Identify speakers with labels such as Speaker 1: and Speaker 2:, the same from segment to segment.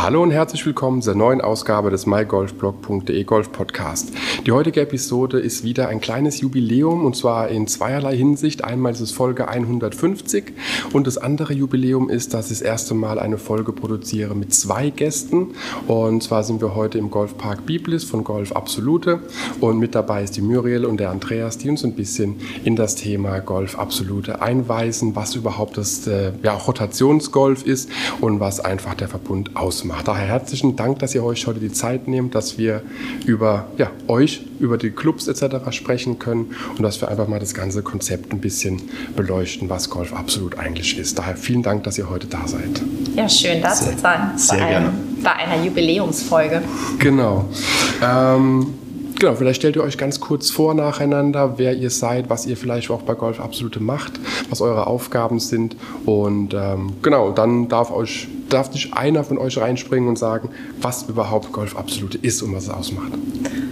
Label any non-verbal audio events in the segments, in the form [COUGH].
Speaker 1: Hallo und herzlich willkommen zur neuen Ausgabe des mygolfblog.de Golf Podcast. Die heutige Episode ist wieder ein kleines Jubiläum und zwar in zweierlei Hinsicht. Einmal ist es Folge 150 und das andere Jubiläum ist, dass ich das erste Mal eine Folge produziere mit zwei Gästen. Und zwar sind wir heute im Golfpark Biblis von Golf Absolute und mit dabei ist die Muriel und der Andreas, die uns ein bisschen in das Thema Golf Absolute einweisen, was überhaupt das äh, ja, Rotationsgolf ist und was einfach der Verbund ausmacht macht. Daher herzlichen Dank, dass ihr euch heute die Zeit nehmt, dass wir über ja, euch, über die Clubs etc. sprechen können und dass wir einfach mal das ganze Konzept ein bisschen beleuchten, was Golf absolut eigentlich ist. Daher vielen Dank, dass ihr heute da seid.
Speaker 2: Ja, schön da zu sein.
Speaker 3: Sehr bei gerne.
Speaker 2: bei einer Jubiläumsfolge.
Speaker 1: Genau. Ähm, Genau, vielleicht stellt ihr euch ganz kurz vor nacheinander, wer ihr seid, was ihr vielleicht auch bei Golf Absolute macht, was eure Aufgaben sind. Und ähm, genau, dann darf euch darf nicht einer von euch reinspringen und sagen, was überhaupt Golf Absolute ist und was es ausmacht.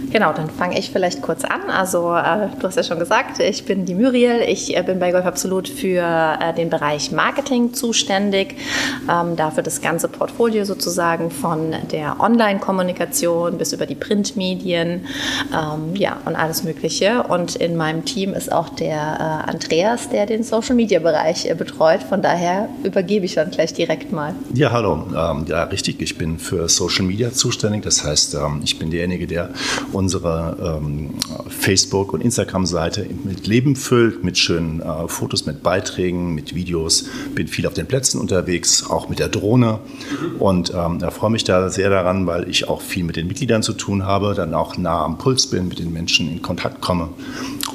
Speaker 2: Genau, dann fange ich vielleicht kurz an. Also äh, du hast ja schon gesagt, ich bin die Muriel. Ich äh, bin bei Golf Absolut für äh, den Bereich Marketing zuständig, ähm, dafür das ganze Portfolio sozusagen von der Online-Kommunikation bis über die Printmedien, ähm, ja und alles Mögliche. Und in meinem Team ist auch der äh, Andreas, der den Social-Media-Bereich äh, betreut. Von daher übergebe ich dann gleich direkt mal.
Speaker 3: Ja, hallo. Ähm, ja, richtig. Ich bin für Social Media zuständig. Das heißt, ähm, ich bin derjenige, der unsere ähm, Facebook- und Instagram-Seite mit Leben füllt, mit schönen äh, Fotos, mit Beiträgen, mit Videos. Bin viel auf den Plätzen unterwegs, auch mit der Drohne. Und ähm, da freue mich da sehr daran, weil ich auch viel mit den Mitgliedern zu tun habe, dann auch nah am Puls bin, mit den Menschen in Kontakt komme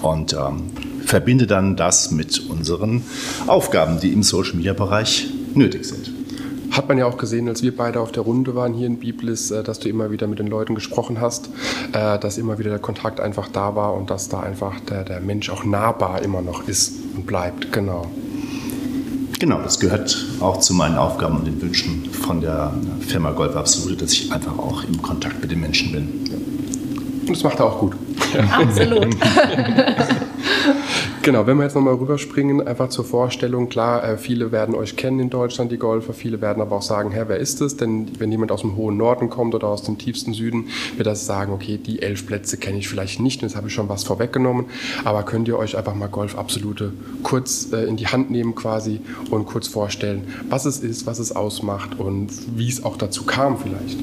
Speaker 3: und ähm, verbinde dann das mit unseren Aufgaben, die im Social-Media-Bereich nötig sind.
Speaker 1: Hat man ja auch gesehen, als wir beide auf der Runde waren hier in Biblis, äh, dass du immer wieder mit den Leuten gesprochen hast, äh, dass immer wieder der Kontakt einfach da war und dass da einfach der, der Mensch auch nahbar immer noch ist und bleibt. Genau.
Speaker 3: Genau, das gehört auch zu meinen Aufgaben und den Wünschen von der Firma Golf Absolute, dass ich einfach auch im Kontakt mit den Menschen bin.
Speaker 1: Und das macht er auch gut.
Speaker 2: Absolut. [LAUGHS]
Speaker 1: Genau, wenn wir jetzt nochmal rüberspringen, einfach zur Vorstellung. Klar, äh, viele werden euch kennen in Deutschland, die Golfer. Viele werden aber auch sagen, Herr, wer ist es? Denn wenn jemand aus dem hohen Norden kommt oder aus dem tiefsten Süden, wird das sagen, okay, die elf Plätze kenne ich vielleicht nicht. Und jetzt habe ich schon was vorweggenommen. Aber könnt ihr euch einfach mal Golf Absolute kurz äh, in die Hand nehmen quasi und kurz vorstellen, was es ist, was es ausmacht und wie es auch dazu kam vielleicht?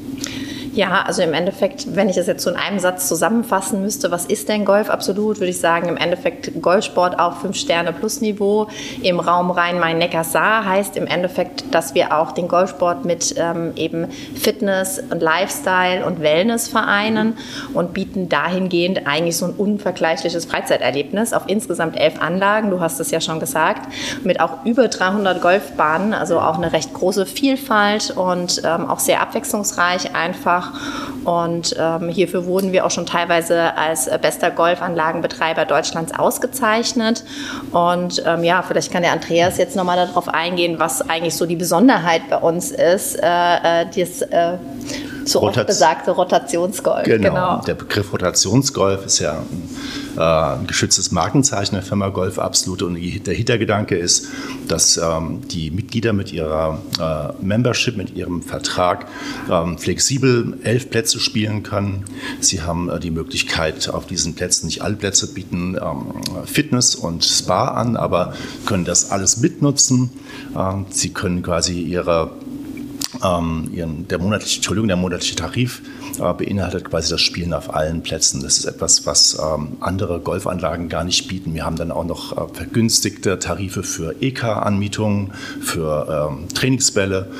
Speaker 2: Ja, also im Endeffekt, wenn ich das jetzt so in einem Satz zusammenfassen müsste, was ist denn Golf absolut, würde ich sagen, im Endeffekt Golfsport auf 5 Sterne plus Niveau im Raum Rhein-Main-Neckar-Saar heißt im Endeffekt, dass wir auch den Golfsport mit ähm, eben Fitness und Lifestyle und Wellness vereinen und bieten dahingehend eigentlich so ein unvergleichliches Freizeiterlebnis auf insgesamt elf Anlagen, du hast es ja schon gesagt, mit auch über 300 Golfbahnen, also auch eine recht große Vielfalt und ähm, auch sehr abwechslungsreich einfach Und ähm, hierfür wurden wir auch schon teilweise als bester Golfanlagenbetreiber Deutschlands ausgezeichnet. Und ähm, ja, vielleicht kann der Andreas jetzt nochmal darauf eingehen, was eigentlich so die Besonderheit bei uns ist, äh, äh das äh, so oft besagte Rotationsgolf.
Speaker 3: Genau. genau. Der Begriff Rotationsgolf ist ja ein äh, ein geschütztes Markenzeichen der Firma Golf Absolut. Und der Hintergedanke ist, dass ähm, die Mitglieder mit ihrer äh, Membership, mit ihrem Vertrag ähm, flexibel elf Plätze spielen können. Sie haben äh, die Möglichkeit, auf diesen Plätzen, nicht alle Plätze bieten ähm, Fitness und Spa an, aber können das alles mitnutzen. Ähm, Sie können quasi ihre ähm, ihren, der monatliche, Entschuldigung, der monatliche Tarif äh, beinhaltet quasi das Spielen auf allen Plätzen. Das ist etwas, was ähm, andere Golfanlagen gar nicht bieten. Wir haben dann auch noch äh, vergünstigte Tarife für EK-Anmietungen, für ähm, Trainingsbälle.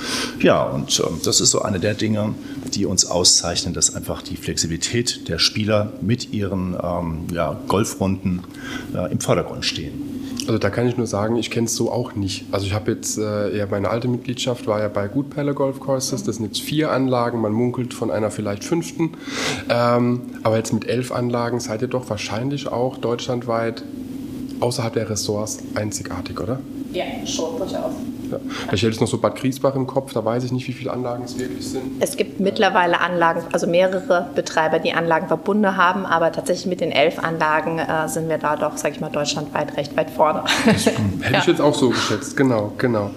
Speaker 3: Ja, und ähm, das ist so eine der Dinge, die uns auszeichnen, dass einfach die Flexibilität der Spieler mit ihren ähm, ja, Golfrunden äh, im Vordergrund stehen.
Speaker 1: Also da kann ich nur sagen, ich kenne es so auch nicht. Also ich habe jetzt äh, ja meine alte Mitgliedschaft war ja bei Gutperle Golf Courses. Das sind jetzt vier Anlagen. Man munkelt von einer vielleicht fünften. Ähm, aber jetzt mit elf Anlagen seid ihr doch wahrscheinlich auch deutschlandweit außerhalb der Ressorts einzigartig, oder?
Speaker 2: Ja, schon durchaus.
Speaker 1: Ja. Ich hätte jetzt noch so Bad Griesbach im Kopf, da weiß ich nicht, wie viele Anlagen es wirklich sind.
Speaker 2: Es gibt mittlerweile Anlagen, also mehrere Betreiber, die Anlagen verbunden haben, aber tatsächlich mit den elf Anlagen äh, sind wir da doch, sage ich mal, deutschlandweit recht weit vorne. [LAUGHS]
Speaker 1: Hätte ja. ich jetzt auch so geschätzt, genau, genau.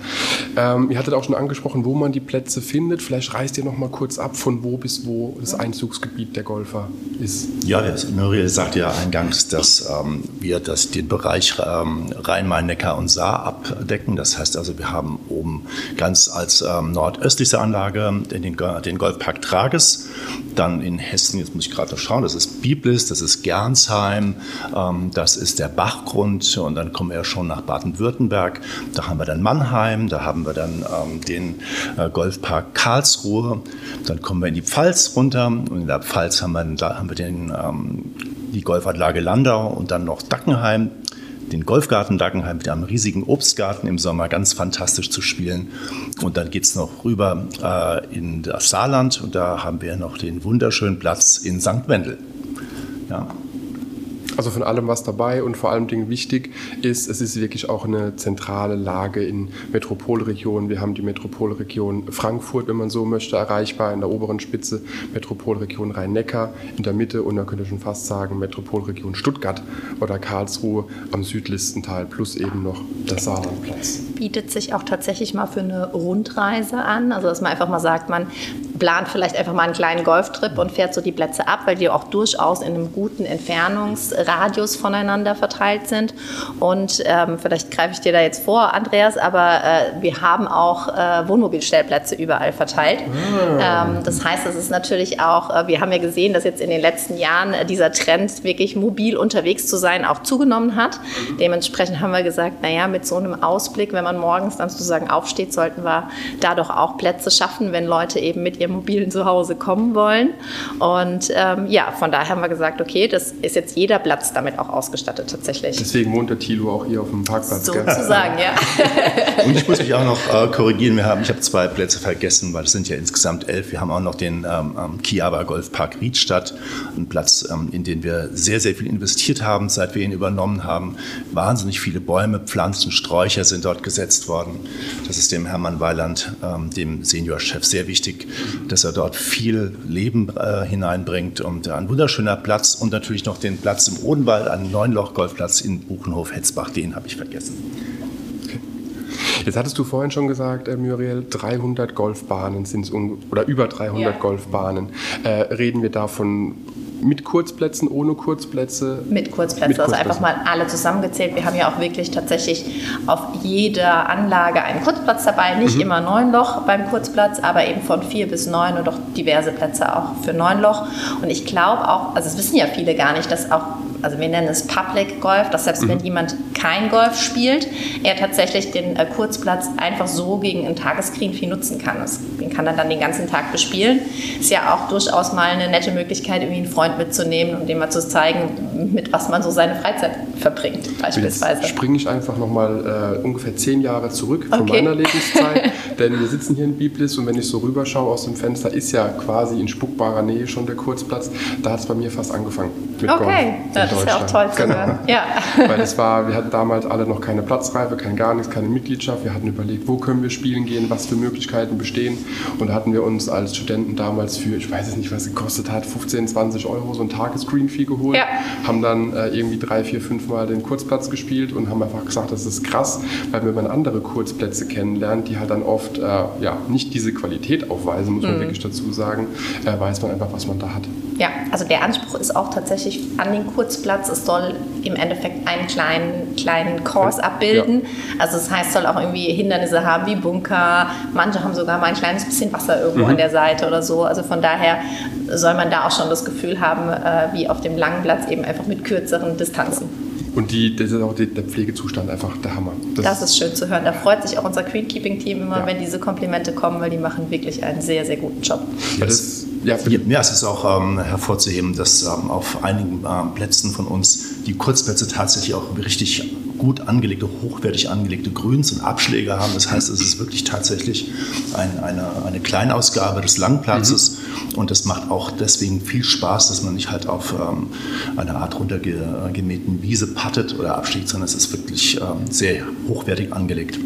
Speaker 1: Ähm, ihr hattet auch schon angesprochen, wo man die Plätze findet. Vielleicht reißt ihr noch mal kurz ab, von wo bis wo das Einzugsgebiet der Golfer ist.
Speaker 3: Ja, Muriel sagt ja eingangs, dass ähm, wir das, den Bereich ähm, Rhein-Main-Neckar und Saar abdecken. Das heißt also, wir haben oben ganz als ähm, nordöstlichste Anlage den, den Golfpark Trages. Dann in Hessen, jetzt muss ich gerade noch schauen, das ist Biblis, das ist Gernsheim, ähm, das ist der Bachgrund und dann kommen wir schon nach Baden-Württemberg. Da haben wir dann Mannheim, da haben wir dann ähm, den äh, Golfpark Karlsruhe. Dann kommen wir in die Pfalz runter und in der Pfalz haben wir, da haben wir den, ähm, die Golfanlage Landau und dann noch Dackenheim den Golfgarten Dackenheim mit einem riesigen Obstgarten im Sommer ganz fantastisch zu spielen. Und dann geht es noch rüber äh, in das Saarland und da haben wir noch den wunderschönen Platz in St. Wendel.
Speaker 1: Ja. Also von allem was dabei und vor allem Dingen wichtig ist, es ist wirklich auch eine zentrale Lage in Metropolregionen. Wir haben die Metropolregion Frankfurt, wenn man so möchte, erreichbar in der oberen Spitze, Metropolregion Rhein-Neckar in der Mitte und man könnte schon fast sagen Metropolregion Stuttgart oder Karlsruhe am südlichsten Teil plus eben noch der Saarlandplatz.
Speaker 2: Bietet sich auch tatsächlich mal für eine Rundreise an, also dass man einfach mal sagt, man plant vielleicht einfach mal einen kleinen Golftrip und fährt so die Plätze ab, weil die auch durchaus in einem guten Entfernungsradius voneinander verteilt sind. Und ähm, vielleicht greife ich dir da jetzt vor, Andreas, aber äh, wir haben auch äh, Wohnmobilstellplätze überall verteilt. Ah. Ähm, das heißt, es ist natürlich auch, äh, wir haben ja gesehen, dass jetzt in den letzten Jahren äh, dieser Trend, wirklich mobil unterwegs zu sein, auch zugenommen hat. Dementsprechend haben wir gesagt, naja, mit so einem Ausblick, wenn man morgens dann sozusagen aufsteht, sollten wir da doch auch Plätze schaffen, wenn Leute eben mit ihrem mobilen Zuhause kommen wollen. Und ähm, ja, von daher haben wir gesagt, okay, das ist jetzt jeder Platz damit auch ausgestattet tatsächlich.
Speaker 1: Deswegen wohnt der Thilo auch hier auf dem Parkplatz.
Speaker 2: Sozusagen, ja. [LAUGHS]
Speaker 3: Und ich muss mich auch noch äh, korrigieren, wir haben, ich habe zwei Plätze vergessen, weil es sind ja insgesamt elf. Wir haben auch noch den ähm, Kiaba Golfpark Riedstadt, einen Platz, ähm, in den wir sehr, sehr viel investiert haben, seit wir ihn übernommen haben. Wahnsinnig viele Bäume, Pflanzen, Sträucher sind dort gesetzt worden. Das ist dem Hermann Weiland, ähm, dem Seniorchef, sehr wichtig dass er dort viel Leben äh, hineinbringt und ein wunderschöner Platz und natürlich noch den Platz im Odenwald, einen Neunloch-Golfplatz in Buchenhof-Hetzbach, den habe ich vergessen.
Speaker 1: Jetzt hattest du vorhin schon gesagt, äh, Muriel, 300 Golfbahnen sind es, oder über 300 ja. Golfbahnen. Äh, reden wir davon mit Kurzplätzen, ohne Kurzplätze?
Speaker 2: Mit Kurzplätzen, mit also einfach mal alle zusammengezählt. Wir haben ja auch wirklich tatsächlich auf jeder Anlage einen Kurzplatz dabei. Nicht mhm. immer neun Loch beim Kurzplatz, aber eben von vier bis neun und auch diverse Plätze auch für neun Loch. Und ich glaube auch, also es wissen ja viele gar nicht, dass auch also wir nennen es Public Golf, dass selbst mhm. wenn jemand kein Golf spielt, er tatsächlich den äh, Kurzplatz einfach so gegen ein Tagesscreen viel nutzen kann. Das, den kann er dann den ganzen Tag bespielen. Ist ja auch durchaus mal eine nette Möglichkeit, irgendwie einen Freund mitzunehmen und dem mal zu zeigen, mit was man so seine Freizeit verbringt, beispielsweise.
Speaker 1: Jetzt springe ich einfach nochmal äh, ungefähr zehn Jahre zurück von okay. meiner Lebenszeit, [LAUGHS] denn wir sitzen hier in Biblis und wenn ich so rüberschaue aus dem Fenster, ist ja quasi in spuckbarer Nähe schon der Kurzplatz. Da hat es bei mir fast angefangen
Speaker 2: mit okay. Golf das ist ja auch toll zu genau. hören. Ja. [LAUGHS]
Speaker 1: Weil es war, wir hatten damals alle noch keine Platzreife, kein gar nichts, keine Mitgliedschaft. Wir hatten überlegt, wo können wir spielen gehen, was für Möglichkeiten bestehen. Und da hatten wir uns als Studenten damals für, ich weiß es nicht, was es gekostet hat, 15, 20 Euro so ein Tages-Green-Fee geholt. Ja. Haben dann äh, irgendwie drei, vier, fünf Mal den Kurzplatz gespielt und haben einfach gesagt, das ist krass, weil wenn man andere Kurzplätze kennenlernt, die halt dann oft äh, ja, nicht diese Qualität aufweisen, muss man mhm. wirklich dazu sagen, äh, weiß man einfach, was man da hat.
Speaker 2: Ja, also der Anspruch ist auch tatsächlich an den Kurzplatz. Es soll im Endeffekt einen kleinen, kleinen Kurs abbilden. Ja. Also das heißt, es soll auch irgendwie Hindernisse haben wie Bunker. Manche haben sogar mal ein kleines bisschen Wasser irgendwo mhm. an der Seite oder so. Also von daher soll man da auch schon das Gefühl haben, äh, wie auf dem langen Platz eben einfach mit kürzeren Distanzen.
Speaker 1: Und die, das ist auch die, der Pflegezustand einfach der Hammer.
Speaker 2: Das, das, ist schön zu hören. Da freut sich auch unser Queenkeeping-Team immer, ja. wenn diese Komplimente kommen, weil die machen wirklich einen sehr, sehr guten Job.
Speaker 3: Ja, das, ja, ja, es ist auch ähm, hervorzuheben, dass ähm, auf einigen ähm, Plätzen von uns die Kurzplätze tatsächlich auch richtig gut angelegte, hochwertig angelegte Grüns und Abschläge haben. Das heißt, es ist wirklich tatsächlich ein, eine, eine Kleinausgabe des Langplatzes mhm. und das macht auch deswegen viel Spaß, dass man nicht halt auf ähm, eine Art runtergemähten Wiese pattet oder abschlägt, sondern es ist wirklich ähm, sehr hochwertig angelegt.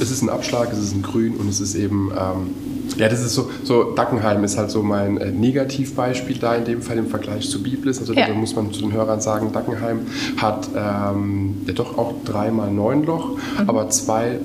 Speaker 1: Es ist ein Abschlag, es ist ein Grün und es ist eben, ähm, ja, das ist so, so, Dackenheim ist halt so mein äh, Negativbeispiel da in dem Fall im Vergleich zu Biblis. Also ja. da muss man zu den Hörern sagen, Dackenheim hat ähm, ja doch auch dreimal neun Loch, mhm. aber zwei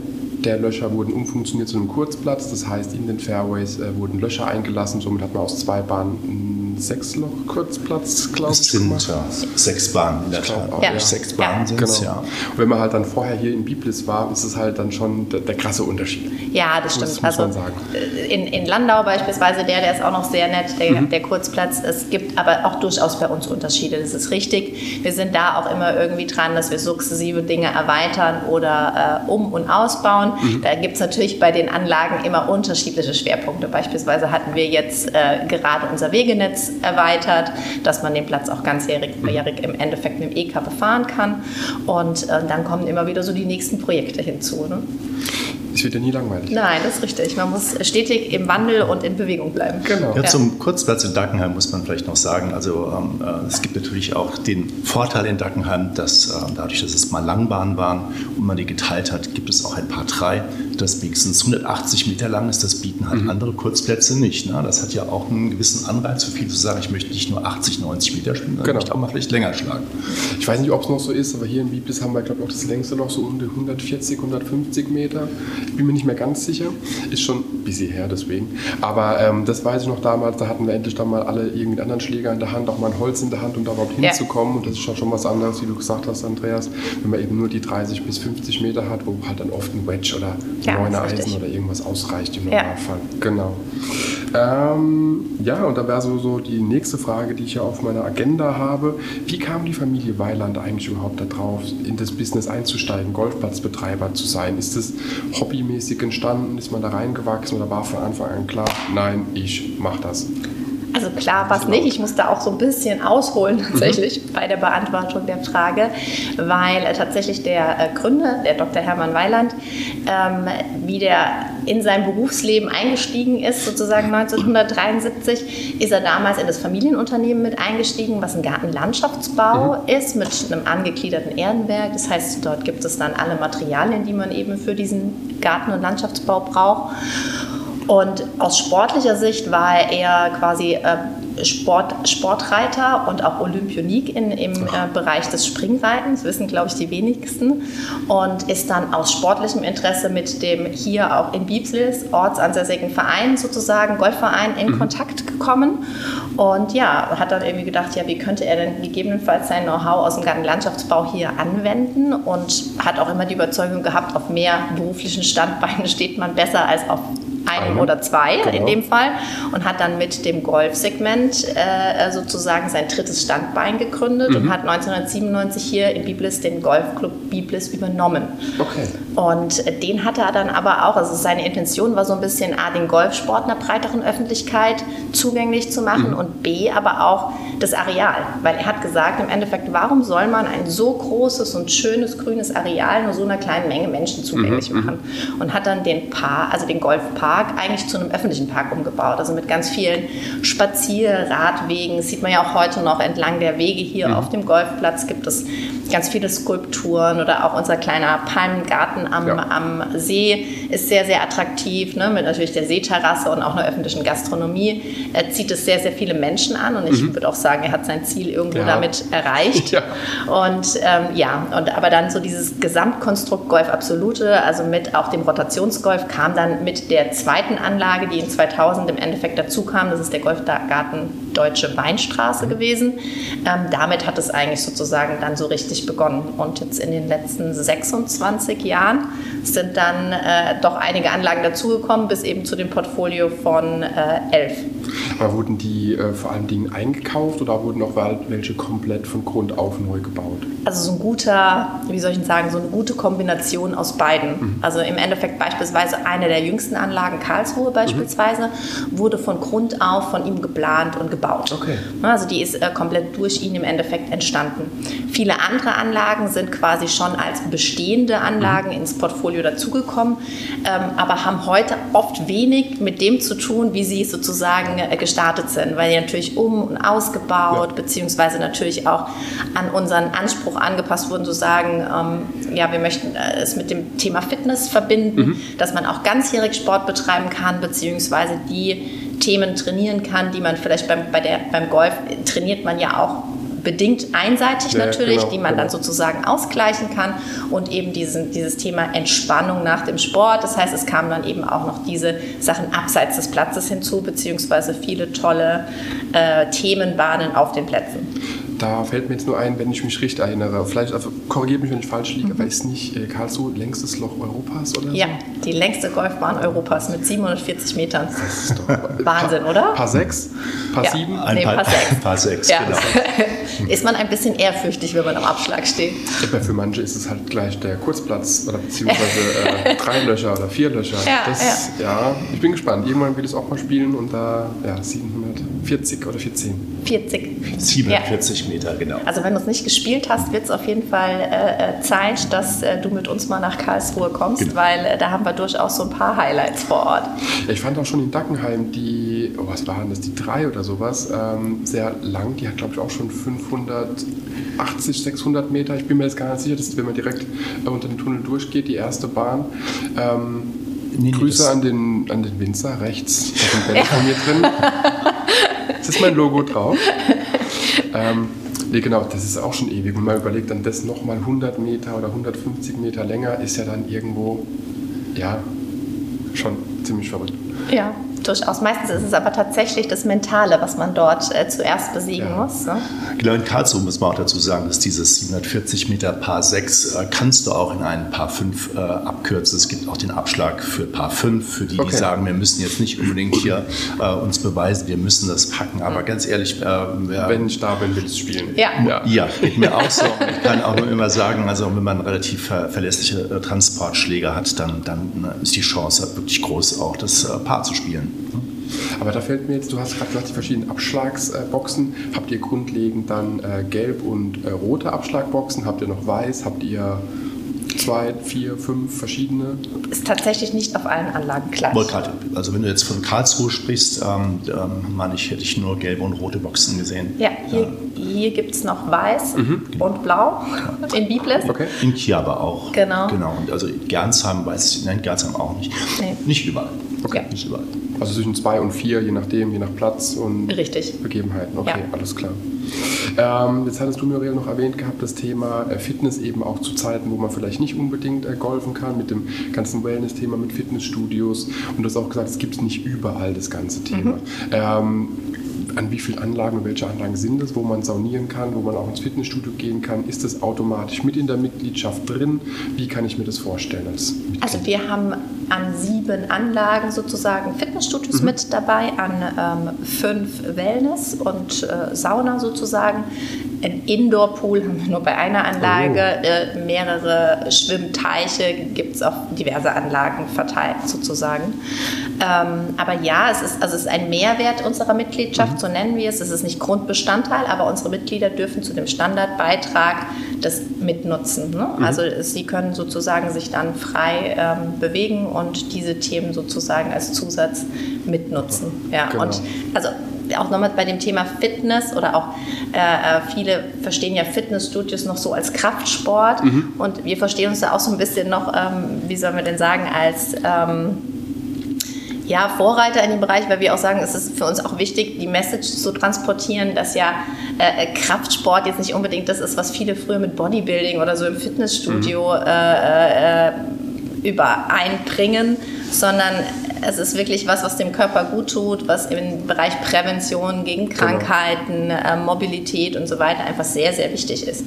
Speaker 1: der Löcher wurden umfunktioniert zu einem Kurzplatz. Das heißt, in den Fairways äh, wurden Löcher eingelassen. Somit hat man aus zwei Bahnen sechs Loch Kurzplatz, glaube ich.
Speaker 3: Es sind ja, sechs Bahnen in der Tat. Ja. Sechs Bahnen ja. sind
Speaker 1: genau. ja. Und wenn man halt dann vorher hier in Biblis war, ist es halt dann schon der, der krasse Unterschied.
Speaker 2: Ja, das stimmt. Das also äh, in, in, Landau beispielsweise, der, der ist auch noch sehr nett, der, mhm. der Kurzplatz. Es gibt aber auch durchaus bei uns Unterschiede, das ist richtig. Wir sind da auch immer irgendwie dran, dass wir sukzessive Dinge erweitern oder äh, um- und ausbauen. Mhm. Da gibt es natürlich bei den Anlagen immer unterschiedliche Schwerpunkte. Beispielsweise hatten wir jetzt äh, gerade unser Wegenetz erweitert, dass man den Platz auch ganzjährig im Endeffekt mit dem EK befahren kann. Und äh, dann kommen immer wieder so die nächsten Projekte hinzu. Ne?
Speaker 1: Es wird ja nie langweilig.
Speaker 2: Nein, das ist richtig. Man muss stetig im Wandel und in Bewegung bleiben.
Speaker 3: Genau. Ja, zum Kurzplatz in Dackenheim muss man vielleicht noch sagen, also ähm, äh, es gibt natürlich auch den Vorteil in Dackenheim, dass äh, dadurch, dass es mal Langbahnen waren und man die geteilt hat, gibt es auch ein paar drei, das wenigstens 180 Meter lang ist. Das bieten halt mhm. andere Kurzplätze nicht. Ne? Das hat ja auch einen gewissen Anreiz für viele zu sagen, ich möchte nicht nur 80, 90 Meter spielen, sondern genau. ich möchte auch mal vielleicht länger schlagen.
Speaker 1: Ich weiß nicht, ob es noch so ist, aber hier in Biblis haben wir, glaube ich, auch das längste Loch so um die 140, 150 Meter. Ich bin mir nicht mehr ganz sicher. Ist schon ein bisschen her deswegen. Aber ähm, das weiß ich noch damals, da hatten wir endlich dann mal alle irgendwie einen anderen Schläger in der Hand, auch mal ein Holz in der Hand, um da überhaupt hinzukommen. Ja. Und das ist schon, schon was anderes, wie du gesagt hast, Andreas, wenn man eben nur die 30 bis 50 Meter hat, wo halt dann oft ein Wedge oder ja, neuner Eisen oder irgendwas ausreicht im Normalfall. Ja. Genau. Ähm, ja, und da wäre so, so die nächste Frage, die ich ja auf meiner Agenda habe. Wie kam die Familie Weiland eigentlich überhaupt darauf, in das Business einzusteigen, Golfplatzbetreiber zu sein? Ist das hobbymäßig entstanden? Ist man da reingewachsen oder war von Anfang an klar, nein, ich mache das?
Speaker 2: Also klar war es nicht. Ich musste auch so ein bisschen ausholen tatsächlich mhm. bei der Beantwortung der Frage, weil äh, tatsächlich der äh, Gründer, der Dr. Hermann Weiland, ähm, wie der in sein Berufsleben eingestiegen ist, sozusagen 1973, ist er damals in das Familienunternehmen mit eingestiegen, was ein Gartenlandschaftsbau mhm. ist, mit einem angegliederten Erdenwerk. Das heißt, dort gibt es dann alle Materialien, die man eben für diesen Garten- und Landschaftsbau braucht. Und aus sportlicher Sicht war er eher quasi äh, Sport, Sportreiter und auch Olympionik in, im äh, Bereich des Springreitens, wissen, glaube ich, die wenigsten. Und ist dann aus sportlichem Interesse mit dem hier auch in Biebslis ortsansässigen Verein sozusagen, Golfverein, in mhm. Kontakt gekommen. Und ja, hat dann irgendwie gedacht, ja, wie könnte er denn gegebenenfalls sein Know-how aus dem Gartenlandschaftsbau hier anwenden und hat auch immer die Überzeugung gehabt, auf mehr beruflichen Standbeinen [LAUGHS] steht man besser als auf einem Eine. oder zwei genau. in dem Fall und hat dann mit dem Golfsegment äh, sozusagen sein drittes Standbein gegründet mhm. und hat 1997 hier in Biblis den Golfclub Biblis übernommen. Okay. Und den hat er dann aber auch, also seine Intention war so ein bisschen A, den Golfsport einer breiteren Öffentlichkeit zugänglich zu machen mhm. und B, aber auch das Areal. Weil er hat gesagt, im Endeffekt, warum soll man ein so großes und schönes grünes Areal nur so einer kleinen Menge Menschen zugänglich mhm. machen? Und hat dann den Paar, also den Golfpark Park eigentlich zu einem öffentlichen Park umgebaut. Also mit ganz vielen Spazierradwegen. Das sieht man ja auch heute noch entlang der Wege hier mhm. auf dem Golfplatz gibt es ganz viele Skulpturen oder auch unser kleiner Palmengarten am, ja. am See ist sehr, sehr attraktiv, ne? mit natürlich der Seeterrasse und auch einer öffentlichen Gastronomie. Er zieht es sehr, sehr viele Menschen an und ich mhm. würde auch sagen, er hat sein Ziel irgendwo ja. damit erreicht. [LAUGHS] Ja. Und ähm, ja, und aber dann so dieses Gesamtkonstrukt Golf Absolute, also mit auch dem Rotationsgolf, kam dann mit der zweiten Anlage, die in 2000 im Endeffekt dazu kam. Das ist der Golfgarten Deutsche Weinstraße mhm. gewesen. Ähm, damit hat es eigentlich sozusagen dann so richtig begonnen. Und jetzt in den letzten 26 Jahren sind dann äh, doch einige Anlagen dazugekommen, bis eben zu dem Portfolio von äh, elf.
Speaker 1: Aber wurden die äh, vor allem Dingen eingekauft oder wurden auch welche komplett von Grund auf neu gebaut?
Speaker 2: Also so ein guter, wie soll ich sagen, so eine gute Kombination aus beiden. Mhm. Also im Endeffekt beispielsweise eine der jüngsten Anlagen, Karlsruhe beispielsweise, mhm. wurde von Grund auf von ihm geplant und gebaut. Okay. Also die ist äh, komplett durch ihn im Endeffekt entstanden. Viele andere Anlagen sind quasi schon als bestehende Anlagen mhm. ins Portfolio dazugekommen, ähm, aber haben heute oft wenig mit dem zu tun, wie sie sozusagen gestartet sind, weil die natürlich um- und ausgebaut, ja. beziehungsweise natürlich auch an unseren Anspruch angepasst wurden, zu sagen, ähm, ja, wir möchten äh, es mit dem Thema Fitness verbinden, mhm. dass man auch ganzjährig Sport betreiben kann, beziehungsweise die Themen trainieren kann, die man vielleicht beim, bei der, beim Golf trainiert man ja auch bedingt einseitig ja, natürlich, genau, die man genau. dann sozusagen ausgleichen kann und eben diesen, dieses Thema Entspannung nach dem Sport. Das heißt, es kamen dann eben auch noch diese Sachen abseits des Platzes hinzu, beziehungsweise viele tolle äh, Themenbahnen auf den Plätzen.
Speaker 1: Da fällt mir jetzt nur ein, wenn ich mich richtig erinnere. Vielleicht also korrigiert mich, wenn ich falsch liege, mhm. aber ist nicht äh, Karlsruhe längstes Loch Europas oder
Speaker 2: Ja, die längste Golfbahn Europas mit 740 Metern. Das ist doch [LAUGHS] Wahnsinn, oder?
Speaker 1: Paar sechs? Paar ja. sieben?
Speaker 3: Ein nee, paar, paar sechs. [LAUGHS] Paar sechs, ja.
Speaker 2: genau. [LAUGHS] ist man ein bisschen ehrfürchtig, wenn man am Abschlag steht.
Speaker 1: Aber für manche ist es halt gleich der Kurzplatz oder beziehungsweise äh, drei Löcher oder vier Löcher. Ja, das, ja. ja, ich bin gespannt. Irgendwann will ich es auch mal spielen und da ja, 740 oder 14.
Speaker 2: 40.
Speaker 3: 47 ja. Meter, genau.
Speaker 2: Also wenn du es nicht gespielt hast, wird es auf jeden Fall äh, äh, Zeit, dass äh, du mit uns mal nach Karlsruhe kommst, genau. weil äh, da haben wir durchaus so ein paar Highlights vor Ort.
Speaker 1: Ich fand auch schon in Dackenheim die, oh, was waren das, die drei oder sowas, ähm, sehr lang. Die hat, glaube ich, auch schon 580, 600 Meter. Ich bin mir jetzt gar nicht sicher, dass wenn man direkt äh, unter den Tunnel durchgeht, die erste Bahn. Ähm, nee, Grüße an den, an den Winzer rechts, da sind von mir drin. Das ist mein Logo drauf. Ähm, nee, genau, das ist auch schon ewig. Wenn man überlegt, dann das nochmal 100 Meter oder 150 Meter länger ist ja dann irgendwo, ja, schon ziemlich verrückt.
Speaker 2: Ja durchaus. Meistens ist es aber tatsächlich das Mentale, was man dort äh, zuerst besiegen ja. muss. Ne?
Speaker 3: Genau, in Karlsruhe muss man auch dazu sagen, dass dieses 740 Meter Paar 6 äh, kannst du auch in einen Paar 5 äh, abkürzen. Es gibt auch den Abschlag für Paar 5, für die, okay. die sagen, wir müssen jetzt nicht unbedingt hier äh, uns beweisen, wir müssen das packen. Aber ganz ehrlich, äh,
Speaker 1: wenn ich da bin, will ich spielen.
Speaker 2: Ja.
Speaker 3: ja, ja geht mir auch so. Ich kann auch nur immer sagen, also wenn man relativ verlässliche äh, Transportschläge hat, dann, dann ist die Chance wirklich groß, auch das Paar zu spielen.
Speaker 1: Aber da fällt mir jetzt, du hast gerade gesagt, die verschiedenen Abschlagsboxen. Habt ihr grundlegend dann äh, gelb und äh, rote Abschlagboxen? Habt ihr noch weiß? Habt ihr zwei, vier, fünf verschiedene?
Speaker 2: Ist tatsächlich nicht auf allen Anlagen gleich.
Speaker 3: Also wenn du jetzt von Karlsruhe sprichst, ähm, ähm, meine ich, hätte ich nur gelbe und rote Boxen gesehen.
Speaker 2: Ja, hier, ja. hier gibt es noch weiß mhm. und blau ja. in Biblis.
Speaker 3: Okay. In Kiel aber auch.
Speaker 2: Genau.
Speaker 3: genau. Und also Gernsheim weiß ich, nein, Gernsheim auch nicht. Nee. Nicht überall.
Speaker 1: Okay. Nicht überall. Also zwischen zwei und vier, je nachdem, je nach Platz und
Speaker 2: Richtig.
Speaker 1: Begebenheiten. Okay, ja. alles klar. Ähm, jetzt hattest du, Muriel, noch erwähnt gehabt, das Thema äh, Fitness eben auch zu Zeiten, wo man vielleicht nicht unbedingt äh, golfen kann, mit dem ganzen Wellness-Thema, mit Fitnessstudios. Und du hast auch gesagt, es gibt nicht überall das ganze Thema. Mhm. Ähm, an wie vielen Anlagen und welche Anlagen sind es, wo man saunieren kann, wo man auch ins Fitnessstudio gehen kann? Ist das automatisch mit in der Mitgliedschaft drin? Wie kann ich mir das vorstellen als
Speaker 2: Also wir haben an sieben Anlagen sozusagen Fitnessstudios mhm. mit dabei, an ähm, fünf Wellness und äh, Sauna sozusagen. Ein Indoor-Pool haben wir nur bei einer Anlage, oh. äh, mehrere Schwimmteiche gibt es auf diverse Anlagen verteilt sozusagen. Ähm, aber ja, es ist, also es ist ein Mehrwert unserer Mitgliedschaft, mhm. so nennen wir es. Es ist nicht Grundbestandteil, aber unsere Mitglieder dürfen zu dem Standardbeitrag das mitnutzen. Ne? Mhm. Also sie können sozusagen sich dann frei ähm, bewegen und diese Themen sozusagen als Zusatz mitnutzen. Ja, genau. und also auch nochmal bei dem Thema Fitness oder auch äh, äh, viele verstehen ja Fitnessstudios noch so als Kraftsport mhm. und wir verstehen uns da auch so ein bisschen noch, ähm, wie sollen wir denn sagen, als ähm, ja, Vorreiter in dem Bereich, weil wir auch sagen, es ist für uns auch wichtig, die Message zu transportieren, dass ja äh, äh Kraftsport jetzt nicht unbedingt das ist, was viele früher mit Bodybuilding oder so im Fitnessstudio mhm. äh, äh, übereinbringen, sondern es ist wirklich was, was dem Körper gut tut, was im Bereich Prävention gegen genau. Krankheiten, genau. Mobilität und so weiter einfach sehr, sehr wichtig ist.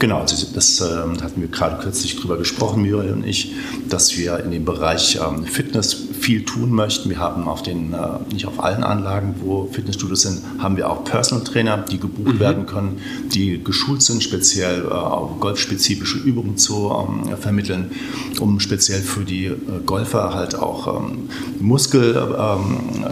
Speaker 3: Genau, also das äh, hatten wir gerade kürzlich drüber gesprochen, Muriel und ich, dass wir in dem Bereich ähm, Fitness viel tun möchten. Wir haben auf den, äh, nicht auf allen Anlagen, wo Fitnessstudios sind, haben wir auch Personal Trainer, die gebucht mhm. werden können, die geschult sind, speziell äh, auf golfspezifische Übungen zu ähm, vermitteln, um speziell für die äh, Golfer halt auch ähm, Muskel, ähm,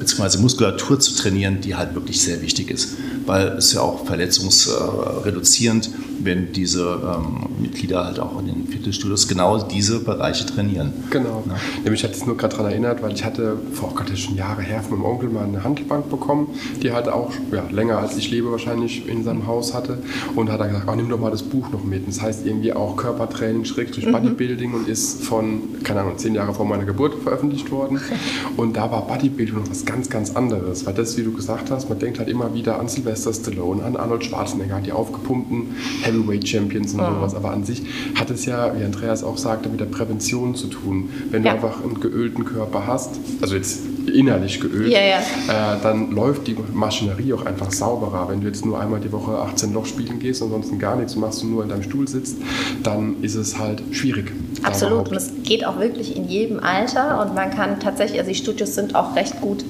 Speaker 3: bzw. Muskulatur zu trainieren, die halt wirklich sehr wichtig ist, weil es ja auch verletzungsreduzierend ist wenn diese ähm, Mitglieder halt auch in den Fitnessstudios genau diese Bereiche trainieren.
Speaker 1: Genau. Ja. Nämlich hat es nur gerade daran erinnert, weil ich hatte vor oh Gott, das ist schon Jahre her von meinem Onkel mal eine Handelbank bekommen, die halt auch ja, länger als ich lebe wahrscheinlich in seinem Haus hatte. Und hat er gesagt, oh, nimm doch mal das Buch noch mit. Das heißt irgendwie auch Körpertraining, Schrägstrich Bodybuilding und ist von, keine Ahnung, zehn Jahre vor meiner Geburt veröffentlicht worden. [LAUGHS] Und da war Bodybuilding noch was ganz, ganz anderes. Weil das, wie du gesagt hast, man denkt halt immer wieder an Sylvester Stallone, an Arnold Schwarzenegger, die aufgepumpten Heavyweight Champions und sowas. Aber an sich hat es ja, wie Andreas auch sagte, mit der Prävention zu tun. Wenn ja. du einfach einen geölten Körper hast, also jetzt innerlich geölt, ja, ja. Äh, dann läuft die Maschinerie auch einfach sauberer. Wenn du jetzt nur einmal die Woche 18 Loch spielen gehst und ansonsten gar nichts machst und nur in deinem Stuhl sitzt, dann ist es halt schwierig.
Speaker 2: Absolut. Und es geht auch wirklich in jedem Alter und man kann tatsächlich, also die Studios sind auch recht gut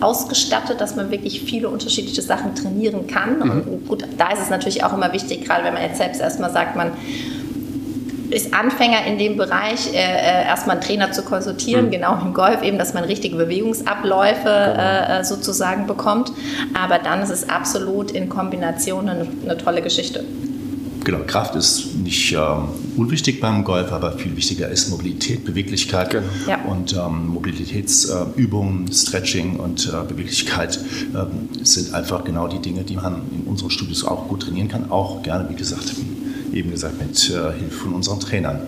Speaker 2: ausgestattet, dass man wirklich viele unterschiedliche Sachen trainieren kann. Mhm. Und gut, da ist es natürlich auch immer wichtig, gerade wenn man jetzt selbst erstmal sagt, man ist Anfänger in dem Bereich, äh, äh, erstmal einen Trainer zu konsultieren, mhm. genau im Golf eben, dass man richtige Bewegungsabläufe genau. äh, sozusagen bekommt. Aber dann ist es absolut in Kombination eine, eine tolle Geschichte.
Speaker 3: Genau, Kraft ist nicht ähm, unwichtig beim Golf, aber viel wichtiger ist Mobilität, Beweglichkeit genau. ja. und ähm, Mobilitätsübungen, äh, Stretching und äh, Beweglichkeit äh, sind einfach genau die Dinge, die man in unseren Studios auch gut trainieren kann. Auch gerne, wie gesagt, eben gesagt, mit äh, Hilfe von unseren Trainern.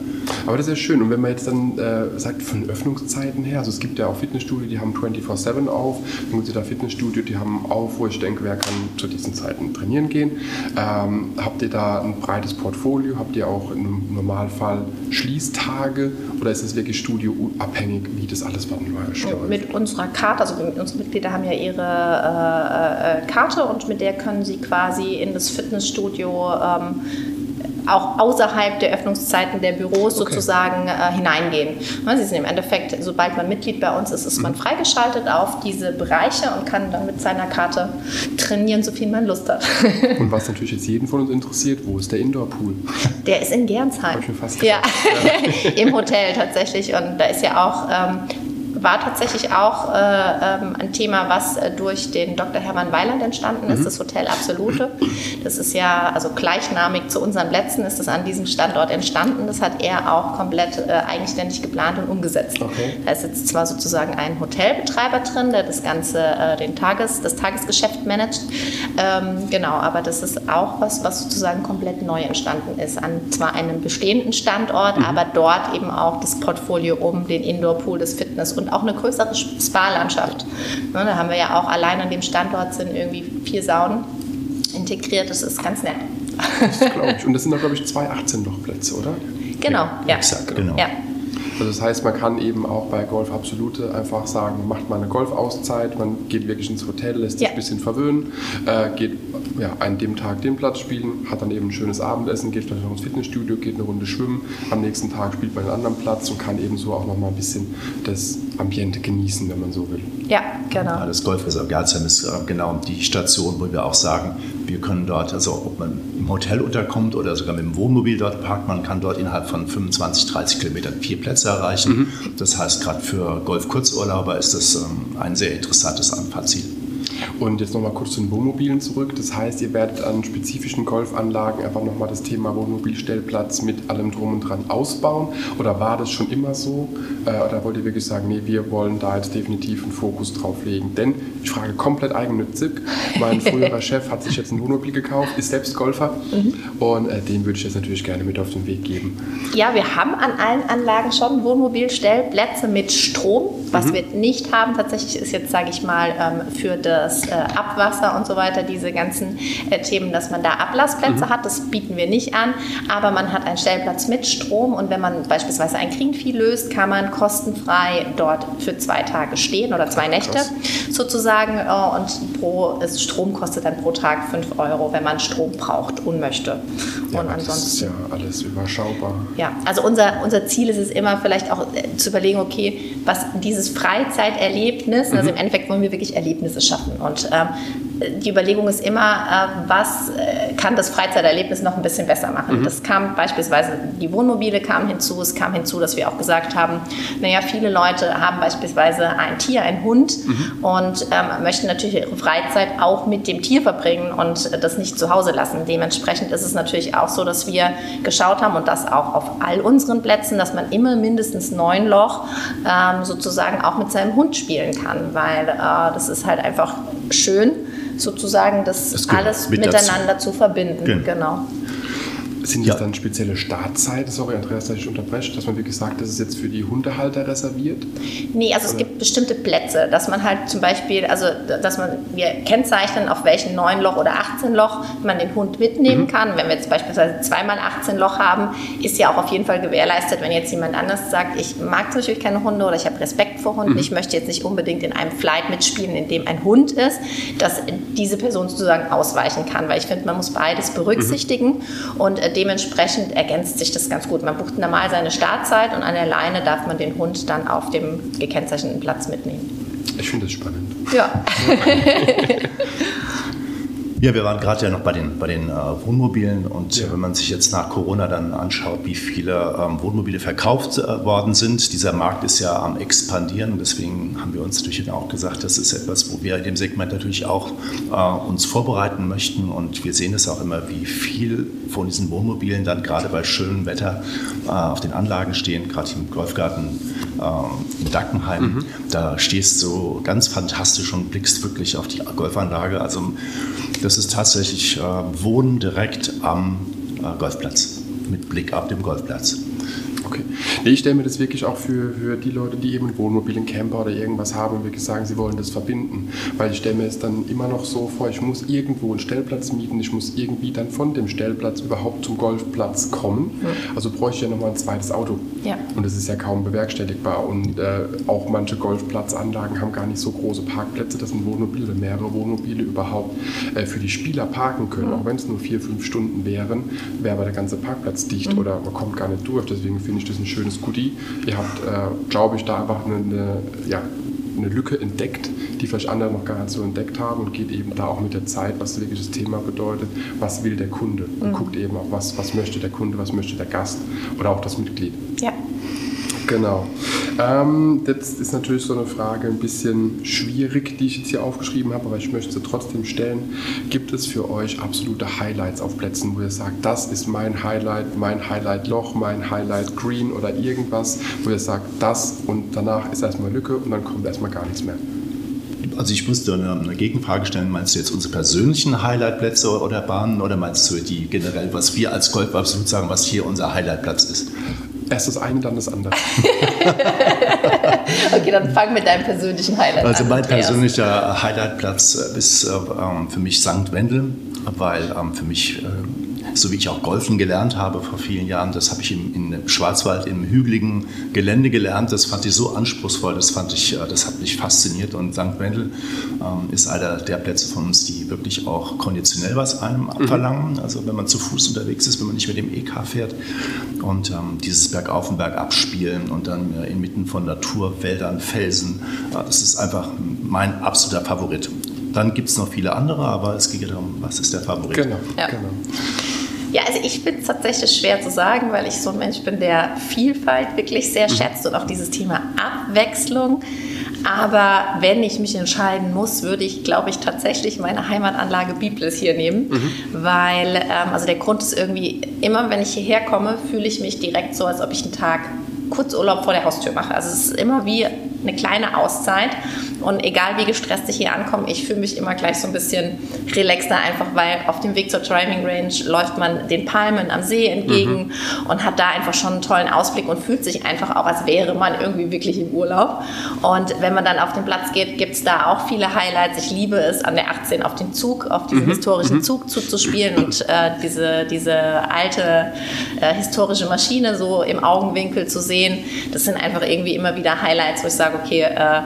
Speaker 1: Aber das ist ja schön. Und wenn man jetzt dann äh, sagt, von Öffnungszeiten her, also es gibt ja auch Fitnessstudio, die haben 24-7 auf. Dann gibt es da Fitnessstudio, die haben auf, wo ich denke, wer kann zu diesen Zeiten trainieren gehen. Ähm, habt ihr da ein breites Portfolio? Habt ihr auch im Normalfall Schließtage? Oder ist es wirklich studioabhängig, wie das alles wann
Speaker 2: läuft? Mit unserer Karte, also unsere Mitglieder haben ja ihre äh, äh, Karte und mit der können sie quasi in das Fitnessstudio ähm, auch außerhalb der Öffnungszeiten der Büros okay. sozusagen äh, hineingehen. Sie sind im Endeffekt, sobald man Mitglied bei uns ist, ist man mhm. freigeschaltet auf diese Bereiche und kann dann mit seiner Karte trainieren, so viel man Lust hat. [LAUGHS]
Speaker 1: und was natürlich jetzt jeden von uns interessiert, wo ist der Indoor-Pool?
Speaker 2: Der ist in Gernsheim. Ich mir fast [LAUGHS] ja, im Hotel tatsächlich. Und da ist ja auch ähm, war tatsächlich auch äh, ähm, ein Thema, was äh, durch den Dr. Hermann Weiland entstanden ist, mhm. das Hotel Absolute. Das ist ja, also gleichnamig zu unseren Plätzen ist das an diesem Standort entstanden. Das hat er auch komplett äh, eigenständig geplant und umgesetzt. Okay. Da ist jetzt zwar sozusagen ein Hotelbetreiber drin, der das Ganze, äh, den Tages, das Tagesgeschäft managt. Ähm, genau, aber das ist auch was, was sozusagen komplett neu entstanden ist. An zwar einem bestehenden Standort, mhm. aber dort eben auch das Portfolio um den Indoor-Pool, das Fitness- und auch eine größere Spa-Landschaft. Ne, da haben wir ja auch allein an dem Standort sind irgendwie vier Saunen integriert. Das ist ganz nett.
Speaker 1: Das glaube ich. Und das sind da, glaube ich, zwei 18-Loch-Plätze, oder?
Speaker 2: Genau, ja. ja.
Speaker 1: Exakt, genau. Ja. Also das heißt, man kann eben auch bei Golf Absolute einfach sagen, macht mal eine Golfauszeit, man geht wirklich ins Hotel, lässt sich ja. ein bisschen verwöhnen, äh, geht ja, an dem Tag den Platz spielen, hat dann eben ein schönes Abendessen, geht vielleicht noch ins Fitnessstudio, geht eine Runde schwimmen, am nächsten Tag spielt man einen anderen Platz und kann eben so auch noch mal ein bisschen das Ambiente genießen, wenn man so will.
Speaker 2: Ja, genau. Ja,
Speaker 3: das Golfresort Gerzheim ist äh, genau die Station, wo wir auch sagen, wir können dort, also ob man im Hotel unterkommt oder sogar mit dem Wohnmobil dort parkt, man kann dort innerhalb von 25, 30 Kilometern vier Plätze erreichen. Mhm. Das heißt, gerade für Golf-Kurzurlauber ist das ähm, ein sehr interessantes Anfahrtziel.
Speaker 1: Und jetzt nochmal kurz zu den Wohnmobilen zurück. Das heißt, ihr werdet an spezifischen Golfanlagen einfach nochmal das Thema Wohnmobilstellplatz mit allem Drum und Dran ausbauen? Oder war das schon immer so? Äh, oder wollt ihr wirklich sagen, nee, wir wollen da jetzt definitiv einen Fokus drauf legen? Denn ich frage komplett eigennützig. Mein [LAUGHS] früherer Chef hat sich jetzt ein Wohnmobil gekauft, ist selbst Golfer mhm. und äh, den würde ich jetzt natürlich gerne mit auf den Weg geben.
Speaker 2: Ja, wir haben an allen Anlagen schon Wohnmobilstellplätze mit Strom. Was mhm. wir nicht haben, tatsächlich ist jetzt, sage ich mal, ähm, für das äh, Abwasser und so weiter, diese ganzen äh, Themen, dass man da Ablassplätze mhm. hat. Das bieten wir nicht an, aber man hat einen Stellplatz mit Strom und wenn man beispielsweise ein Kringvieh löst, kann man kostenfrei dort für zwei Tage stehen oder zwei Nächte Krass. sozusagen äh, und pro Strom kostet dann pro Tag 5 Euro, wenn man Strom braucht und möchte.
Speaker 1: Ja, und ansonsten, das ist ja alles überschaubar.
Speaker 2: Ja, also unser, unser Ziel ist es immer vielleicht auch zu überlegen, okay, was dieses Freizeiterlebnis, also mhm. also im Endeffekt wollen wir wirklich Erlebnisse schaffen und ähm, die Überlegung ist immer, äh, was äh, kann das Freizeiterlebnis noch ein bisschen besser machen. Mhm. Das kam beispielsweise, die Wohnmobile kamen hinzu, es kam hinzu, dass wir auch gesagt haben, naja, viele Leute haben beispielsweise ein Tier, einen Hund mhm. und ähm, möchten natürlich ihre Freizeit auch mit dem Tier verbringen und das nicht zu Hause lassen. Dementsprechend ist es natürlich auch so, dass wir geschaut haben und das auch auf all unseren Plätzen, dass man immer mindestens neun Loch ähm, sozusagen auch mit seinem Hund spielen kann, weil äh, das ist halt einfach schön, sozusagen das, das alles mit miteinander dazu. zu verbinden.
Speaker 1: Genau. genau. Sind das ja. dann spezielle Startzeiten? Sorry, Andreas, dass ich unterbreche, dass man wirklich sagt, das ist jetzt für die Hundehalter reserviert?
Speaker 2: Nee, also Oder? es gibt bestimmte Plätze, dass man halt zum Beispiel, also dass man, wir kennzeichnen, auf welchen 9 Loch oder 18 Loch man den Hund mitnehmen mhm. kann. Wenn wir jetzt beispielsweise zweimal 18 Loch haben, ist ja auch auf jeden Fall gewährleistet, wenn jetzt jemand anders sagt, ich mag zum Beispiel keine Hunde oder ich habe Respekt vor Hunden, mhm. ich möchte jetzt nicht unbedingt in einem Flight mitspielen, in dem ein Hund ist, dass diese Person sozusagen ausweichen kann, weil ich finde, man muss beides berücksichtigen mhm. und äh, dementsprechend ergänzt sich das ganz gut. Man bucht normal seine Startzeit und an der Leine darf man den Hund dann auf dem gekennzeichneten Platz mitnehmen.
Speaker 1: Ich finde das spannend.
Speaker 2: Ja. [LAUGHS] [LAUGHS]
Speaker 3: Ja, wir waren gerade ja noch bei den, bei den äh, Wohnmobilen und ja. wenn man sich jetzt nach Corona dann anschaut, wie viele ähm, Wohnmobile verkauft äh, worden sind, dieser Markt ist ja am expandieren und deswegen haben wir uns natürlich auch gesagt, das ist etwas, wo wir in dem Segment natürlich auch äh, uns vorbereiten möchten und wir sehen es auch immer, wie viel von diesen Wohnmobilen dann gerade bei schönem Wetter äh, auf den Anlagen stehen, gerade im Golfgarten äh, in Dackenheim. Mhm. Da stehst du ganz fantastisch und blickst wirklich auf die Golfanlage. Also das ist tatsächlich äh, Wohnen direkt am äh, Golfplatz, mit Blick auf den Golfplatz.
Speaker 1: Okay. Nee, ich stelle mir das wirklich auch für, für die Leute, die eben ein Wohnmobil, einen Camper oder irgendwas haben und wirklich sagen, sie wollen das verbinden. Weil ich stelle mir es dann immer noch so vor, ich muss irgendwo einen Stellplatz mieten, ich muss irgendwie dann von dem Stellplatz überhaupt zum Golfplatz kommen. Mhm. Also bräuchte ich ja nochmal ein zweites Auto. Ja. Und das ist ja kaum bewerkstelligbar. Und äh, auch manche Golfplatzanlagen haben gar nicht so große Parkplätze, dass ein Wohnmobil oder mehrere Wohnmobile überhaupt äh, für die Spieler parken können. Mhm. Auch wenn es nur vier, fünf Stunden wären, wäre aber der ganze Parkplatz dicht mhm. oder man kommt gar nicht durch. Deswegen finde ich das ein schönes Goodie. Ihr habt, äh, glaube ich, da einfach eine, eine, ja, eine Lücke entdeckt, die vielleicht andere noch gar nicht so entdeckt haben und geht eben da auch mit der Zeit, was wirklich das Thema bedeutet, was will der Kunde und mhm. guckt eben auch, was, was möchte der Kunde, was möchte der Gast oder auch das Mitglied.
Speaker 2: Ja.
Speaker 1: Genau. Ähm, jetzt ist natürlich so eine Frage ein bisschen schwierig, die ich jetzt hier aufgeschrieben habe, aber ich möchte sie trotzdem stellen. Gibt es für euch absolute Highlights auf Plätzen, wo ihr sagt, das ist mein Highlight, mein Highlight-Loch, mein Highlight-Green oder irgendwas, wo ihr sagt, das und danach ist erstmal Lücke und dann kommt erstmal gar nichts mehr?
Speaker 3: Also ich musste eine, eine, Gegenfrage stellen. Meinst du jetzt unsere persönlichen Highlightplätze oder Bahnen oder meinst du die generell, was wir als Golf absolut sagen, was hier unser Highlightplatz ist?
Speaker 1: Erst das eine, dann das andere. [LAUGHS]
Speaker 2: okay, dann fang mit deinem persönlichen Highlight
Speaker 3: also an. Also mein persönlicher Highlightplatz ist äh, ähm, für mich St. Wendel, weil ähm, für mich äh, so wie ich auch Golfen gelernt habe vor vielen Jahren. Das habe ich im, in Schwarzwald im hügeligen Gelände gelernt. Das fand ich so anspruchsvoll, das, fand ich, äh, das hat mich fasziniert. Und St. Wendel ähm, ist einer der Plätze von uns, die wirklich auch konditionell was einem abverlangen. Mhm. Also wenn man zu Fuß unterwegs ist, wenn man nicht mit dem EK fährt. Und ähm, dieses Bergauf und Bergab spielen und dann äh, inmitten von Natur, Wäldern, Felsen, äh, das ist einfach mein absoluter Favorit. Dann gibt es noch viele andere, aber es geht ja darum, was ist der Favorit.
Speaker 1: Genau, ja. genau.
Speaker 2: Ja, also ich finde es tatsächlich schwer zu sagen, weil ich so ein Mensch bin, der Vielfalt wirklich sehr mhm. schätzt und auch dieses Thema Abwechslung. Aber wenn ich mich entscheiden muss, würde ich, glaube ich, tatsächlich meine Heimatanlage Biblis hier nehmen, mhm. weil ähm, also der Grund ist irgendwie, immer wenn ich hierher komme, fühle ich mich direkt so, als ob ich einen Tag Kurzurlaub vor der Haustür mache. Also es ist immer wie eine kleine Auszeit. Und egal wie gestresst ich hier ankomme, ich fühle mich immer gleich so ein bisschen relaxter, einfach weil auf dem Weg zur Driving Range läuft man den Palmen am See entgegen mhm. und hat da einfach schon einen tollen Ausblick und fühlt sich einfach auch, als wäre man irgendwie wirklich im Urlaub. Und wenn man dann auf den Platz geht, gibt es da auch viele Highlights. Ich liebe es, an der 18 auf den Zug, auf diesen mhm. historischen mhm. Zug zuzuspielen und äh, diese, diese alte äh, historische Maschine so im Augenwinkel zu sehen. Das sind einfach irgendwie immer wieder Highlights, wo ich sage, okay, äh,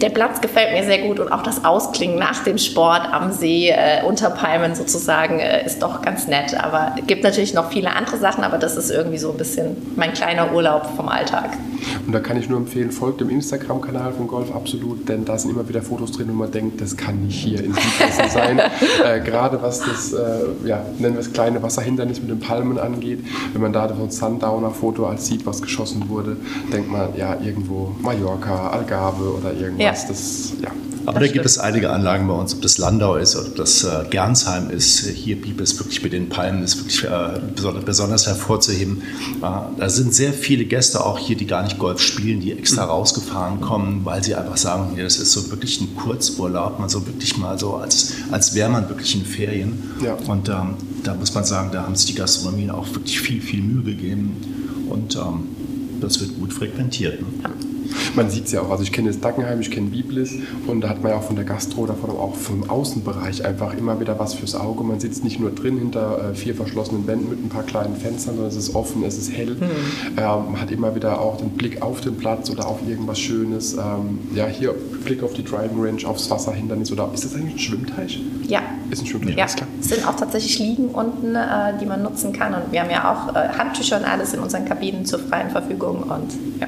Speaker 2: der Platz gefällt mir sehr gut und auch das Ausklingen nach dem Sport am See äh, unter Palmen sozusagen äh, ist doch ganz nett. Aber es gibt natürlich noch viele andere Sachen, aber das ist irgendwie so ein bisschen mein kleiner Urlaub vom Alltag.
Speaker 1: Und da kann ich nur empfehlen, folgt dem Instagram-Kanal von Golf Absolut, denn da sind immer wieder Fotos drin, wo man denkt, das kann nicht hier in Südhessen [LAUGHS] sein. Äh, gerade was das, äh, ja, nennen wir es kleine Wasserhindernis mit den Palmen angeht, wenn man da so ein Sundowner-Foto als sieht, was geschossen wurde, denkt man, ja, irgendwo Mallorca, Algarve oder irgendwas. Ja. Das,
Speaker 3: ja. Aber da gibt es einige Anlagen bei uns, ob das Landau ist oder ob das äh, Gernsheim ist. Hier blieb es wirklich mit den Palmen, ist wirklich äh, besonders, besonders, hervorzuheben. Äh, da sind sehr viele Gäste auch hier, die gar nicht Golf spielen, die extra mhm. rausgefahren kommen, weil sie einfach sagen, ja, das ist so wirklich ein Kurzurlaub, man so wirklich mal so, als, als wäre man wirklich in Ferien. Ja. Und ähm, da muss man sagen, da haben sich die Gastronomien auch wirklich viel, viel Mühe gegeben. Und ähm, das wird gut frequentiert. Ne?
Speaker 1: Man sieht es ja auch, also ich kenne das Dackenheim, ich kenne Biblis und da hat man ja auch von der Gastro oder auch vom Außenbereich einfach immer wieder was fürs Auge. Man sitzt nicht nur drin hinter äh, vier verschlossenen Wänden mit ein paar kleinen Fenstern, sondern es ist offen, es ist hell. Mhm. Ähm, man hat immer wieder auch den Blick auf den Platz oder auf irgendwas Schönes. Ähm, ja, hier Blick auf die Driving Range, aufs Wasserhindernis oder ist das eigentlich ein Schwimmteich?
Speaker 2: Ja.
Speaker 1: Ist ein Schwimmteich,
Speaker 2: ja. klar. Es sind auch tatsächlich Liegen unten, äh, die man nutzen kann und wir haben ja auch äh, Handtücher und alles in unseren Kabinen zur freien Verfügung und ja.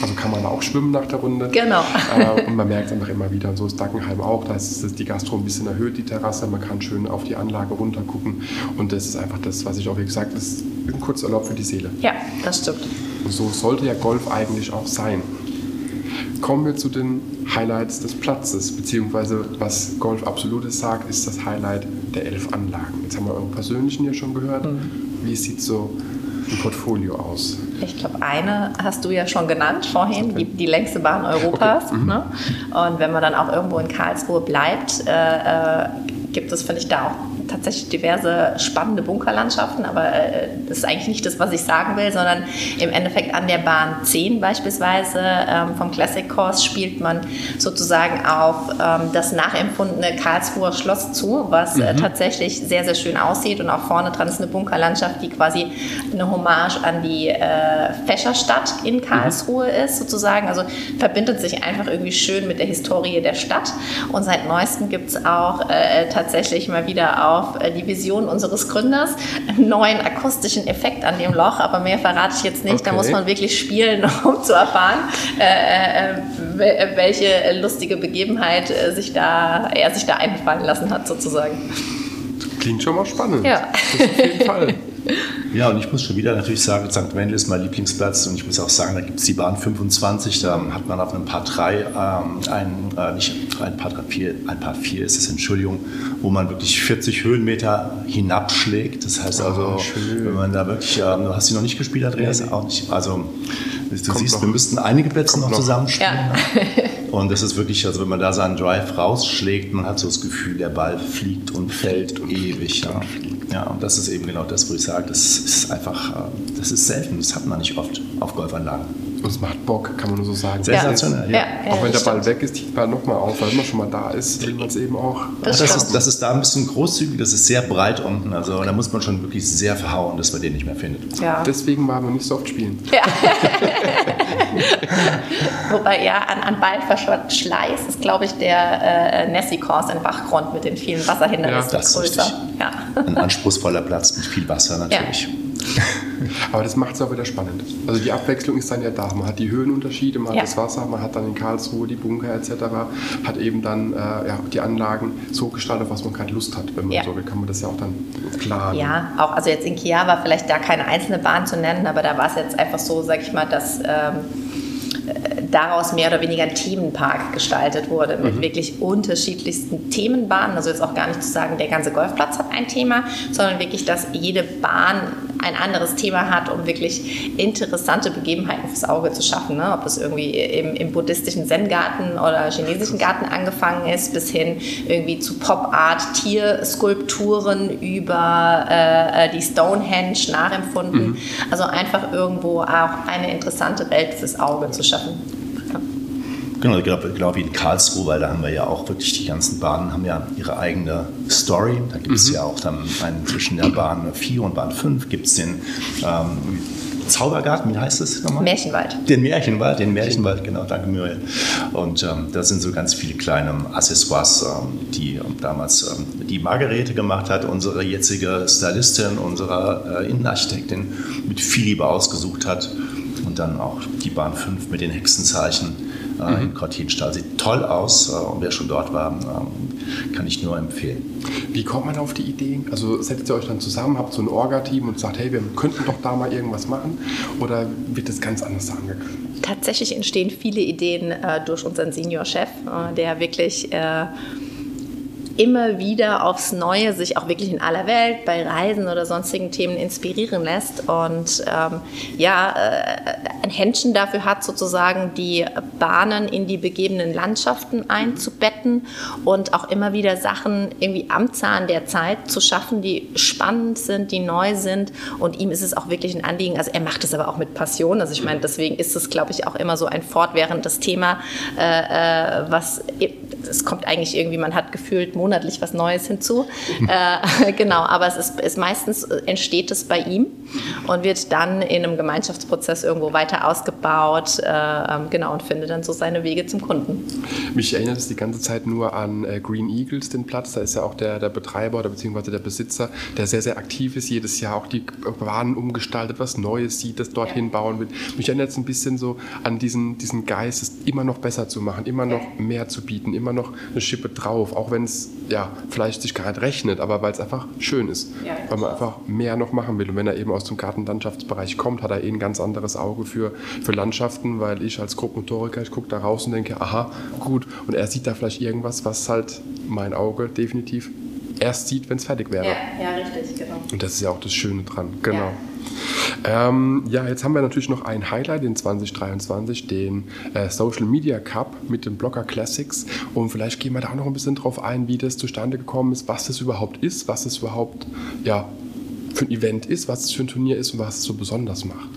Speaker 1: Also kann man auch schwimmen nach der Runde.
Speaker 2: Genau.
Speaker 1: Äh, und man [LAUGHS] merkt es einfach immer wieder. Und so ist Dackenheim auch. Da ist die Gastro ein bisschen erhöht, die Terrasse. Man kann schön auf die Anlage runter gucken. Und das ist einfach das, was ich auch wie gesagt habe, ist ein Kurzurlaub für die Seele.
Speaker 2: Ja, das stimmt.
Speaker 1: Und so sollte ja Golf eigentlich auch sein. Kommen wir zu den Highlights des Platzes, beziehungsweise was Golf Absolutes sagt, ist das Highlight der elf Anlagen. Jetzt haben wir euren persönlichen hier schon gehört. Mhm. Wie sieht so ein Portfolio aus?
Speaker 2: Ich glaube, eine hast du ja schon genannt vorhin, okay. die, die, längste Bahn Europas. Okay. Mhm. Ne? Und wenn man dann auch irgendwo in Karlsruhe bleibt, äh, äh gibt es, finde ich, da auch tatsächlich diverse spannende Bunkerlandschaften, aber äh, das ist eigentlich nicht das, was ich sagen will, sondern im Endeffekt an der Bahn 10 beispielsweise ähm, vom Classic Course spielt man sozusagen auf ähm, das nachempfundene Karlsruher Schloss zu, was äh, mhm. äh, tatsächlich sehr, sehr schön aussieht und auch vorne dran ist eine Bunkerlandschaft, die quasi eine Hommage an die äh, Fächerstadt in mhm. Karlsruhe mhm. ist sozusagen, also verbindet sich einfach irgendwie schön mit der Historie der Stadt und seit neuestem gibt es auch äh, tatsächlich mal wieder auch auf äh, die Vision unseres Gründers, einen neuen akustischen Effekt an dem Loch, aber mehr verrate ich jetzt nicht. Okay. Da muss man wirklich spielen, [LAUGHS] um zu erfahren, äh, äh, welche lustige Begebenheit sich da, er sich da einfallen lassen hat, sozusagen.
Speaker 1: Klingt schon mal spannend.
Speaker 2: Ja.
Speaker 1: Auf jeden Fall. [LAUGHS]
Speaker 3: Ja, und ich muss schon wieder natürlich sagen, St. Wendel ist mein Lieblingsplatz und ich muss auch sagen, da gibt es die Bahn 25, da hat man auf einem Paar 3, ähm, ein, äh, nicht ein Paar 3, 4, ein Paar 4 ist es, Entschuldigung, wo man wirklich 40 Höhenmeter hinabschlägt. Das heißt also, oh, wenn man da wirklich, ähm, du hast sie noch nicht gespielt, Andreas? Nee, Auch nicht. Also, du Kommt siehst, noch. wir müssten einige Plätze noch, noch zusammenspielen. Ja. [LAUGHS] Und das ist wirklich, also wenn man da seinen Drive rausschlägt, man hat so das Gefühl, der Ball fliegt und fällt ewig. Ja. Ja, und das ist eben genau das, wo ich sage, das ist einfach, äh, das ist selten, das hat man nicht oft auf Golfanlagen.
Speaker 1: Und es macht Bock, kann man nur so sagen.
Speaker 3: Sensationell,
Speaker 1: ja. ja. ja. auch wenn der Ball weg ist, tief Ball nochmal auf, weil man schon mal da ist, will man es eben auch.
Speaker 3: Das, das, ist, das ist da ein bisschen großzügig, das ist sehr breit unten, also da muss man schon wirklich sehr verhauen, dass man den nicht mehr findet.
Speaker 1: Ja. Deswegen war man nicht so oft spielen. Ja. [LAUGHS] [LAUGHS] [LAUGHS]
Speaker 2: Wobei ja, an, an Ballverschleiß ist, glaube ich, der äh, Nessie-Kurs in Bachgrund mit den vielen Wasserhindernissen
Speaker 3: ja, das größer. Ist ja. Ein anspruchsvoller Platz mit viel Wasser [LAUGHS] natürlich. Ja. [LAUGHS]
Speaker 1: Aber das macht es auch wieder spannend. Also die Abwechslung ist dann ja da. Man hat die Höhenunterschiede, man ja. hat das Wasser, man hat dann in Karlsruhe die Bunker etc., hat eben dann äh, ja, die Anlagen so gestaltet, was man gerade Lust hat. Wenn man ja. so will, kann man das ja auch dann planen.
Speaker 2: Ja, auch also jetzt in Kia war vielleicht da keine einzelne Bahn zu nennen, aber da war es jetzt einfach so, sag ich mal, dass... Ähm, daraus mehr oder weniger ein Themenpark gestaltet wurde mit mhm. wirklich unterschiedlichsten Themenbahnen. Also jetzt auch gar nicht zu sagen, der ganze Golfplatz hat ein Thema, sondern wirklich, dass jede Bahn ein anderes Thema hat, um wirklich interessante Begebenheiten fürs Auge zu schaffen. Ne? Ob das irgendwie im, im buddhistischen Zen-Garten oder chinesischen Garten angefangen ist, bis hin irgendwie zu Pop-Art, Tierskulpturen über äh, die Stonehenge nachempfunden. Mhm. Also einfach irgendwo auch eine interessante Welt fürs Auge zu schaffen.
Speaker 3: Genau, ich glaube glaub wie in Karlsruhe, weil da haben wir ja auch wirklich die ganzen Bahnen haben ja ihre eigene Story. Da gibt es mhm. ja auch dann einen zwischen der Bahn 4 und Bahn 5 gibt es den ähm, Zaubergarten, wie heißt es
Speaker 2: nochmal? Märchenwald.
Speaker 3: Den Märchenwald, den Märchenwald, genau, danke Muriel. Und ähm, da sind so ganz viele kleine Accessoires, ähm, die ähm, damals ähm, die Margarete gemacht hat, unsere jetzige Stylistin, unsere äh, Innenarchitektin mit viel Liebe ausgesucht hat. Und dann auch die Bahn 5 mit den Hexenzeichen äh, mhm. in Cortinstall. Sieht toll aus äh, und wer schon dort war, ähm, kann ich nur empfehlen.
Speaker 1: Wie kommt man auf die Ideen? Also setzt ihr euch dann zusammen, habt so ein Orga-Team und sagt, hey, wir könnten doch da mal irgendwas machen? Oder wird das ganz anders angegangen?
Speaker 2: Tatsächlich entstehen viele Ideen äh, durch unseren Senior-Chef, äh, der wirklich äh, immer wieder aufs Neue sich auch wirklich in aller Welt bei Reisen oder sonstigen Themen inspirieren lässt. Und ähm, ja, äh, ein Händchen dafür hat, sozusagen die Bahnen in die begebenen Landschaften einzubetten und auch immer wieder Sachen irgendwie am Zahn der Zeit zu schaffen, die spannend sind, die neu sind. Und ihm ist es auch wirklich ein Anliegen, also er macht es aber auch mit Passion, also ich meine, deswegen ist es, glaube ich, auch immer so ein fortwährendes Thema, äh, äh was es kommt eigentlich irgendwie, man hat gefühlt monatlich was Neues hinzu. [LAUGHS] äh, genau, aber es ist, ist meistens entsteht es bei ihm und wird dann in einem Gemeinschaftsprozess irgendwo weiter ausgebaut, äh, ähm, genau, und findet dann so seine Wege zum Kunden.
Speaker 1: Mich erinnert es die ganze Zeit nur an äh, Green Eagles, den Platz. Da ist ja auch der, der Betreiber oder beziehungsweise der Besitzer, der sehr, sehr aktiv ist, jedes Jahr auch die Bahnen umgestaltet, was Neues sieht, das dorthin ja. bauen will. Mich erinnert es ein bisschen so an diesen, diesen Geist, es immer noch besser zu machen, immer noch mehr zu bieten, immer noch eine Schippe drauf, auch wenn es ja, vielleicht sich gerade rechnet, aber weil es einfach schön ist, ja, weil man einfach mehr noch machen will. Und wenn er eben aus dem Gartenlandschaftsbereich kommt, hat er eh ein ganz anderes Auge für, für Landschaften, weil ich als Grobmotoriker, ich gucke da raus und denke, aha, gut. Und er sieht da vielleicht irgendwas, was halt mein Auge definitiv erst sieht, wenn es fertig wäre.
Speaker 2: Ja, ja, richtig, genau.
Speaker 1: Und das ist ja auch das Schöne dran, genau. Ja. Ähm, ja, jetzt haben wir natürlich noch ein Highlight in 2023, den äh, Social Media Cup mit den Blogger Classics. Und vielleicht gehen wir da auch noch ein bisschen drauf ein, wie das zustande gekommen ist, was das überhaupt ist, was das überhaupt ja, für ein Event ist, was es für ein Turnier ist und was es so besonders macht.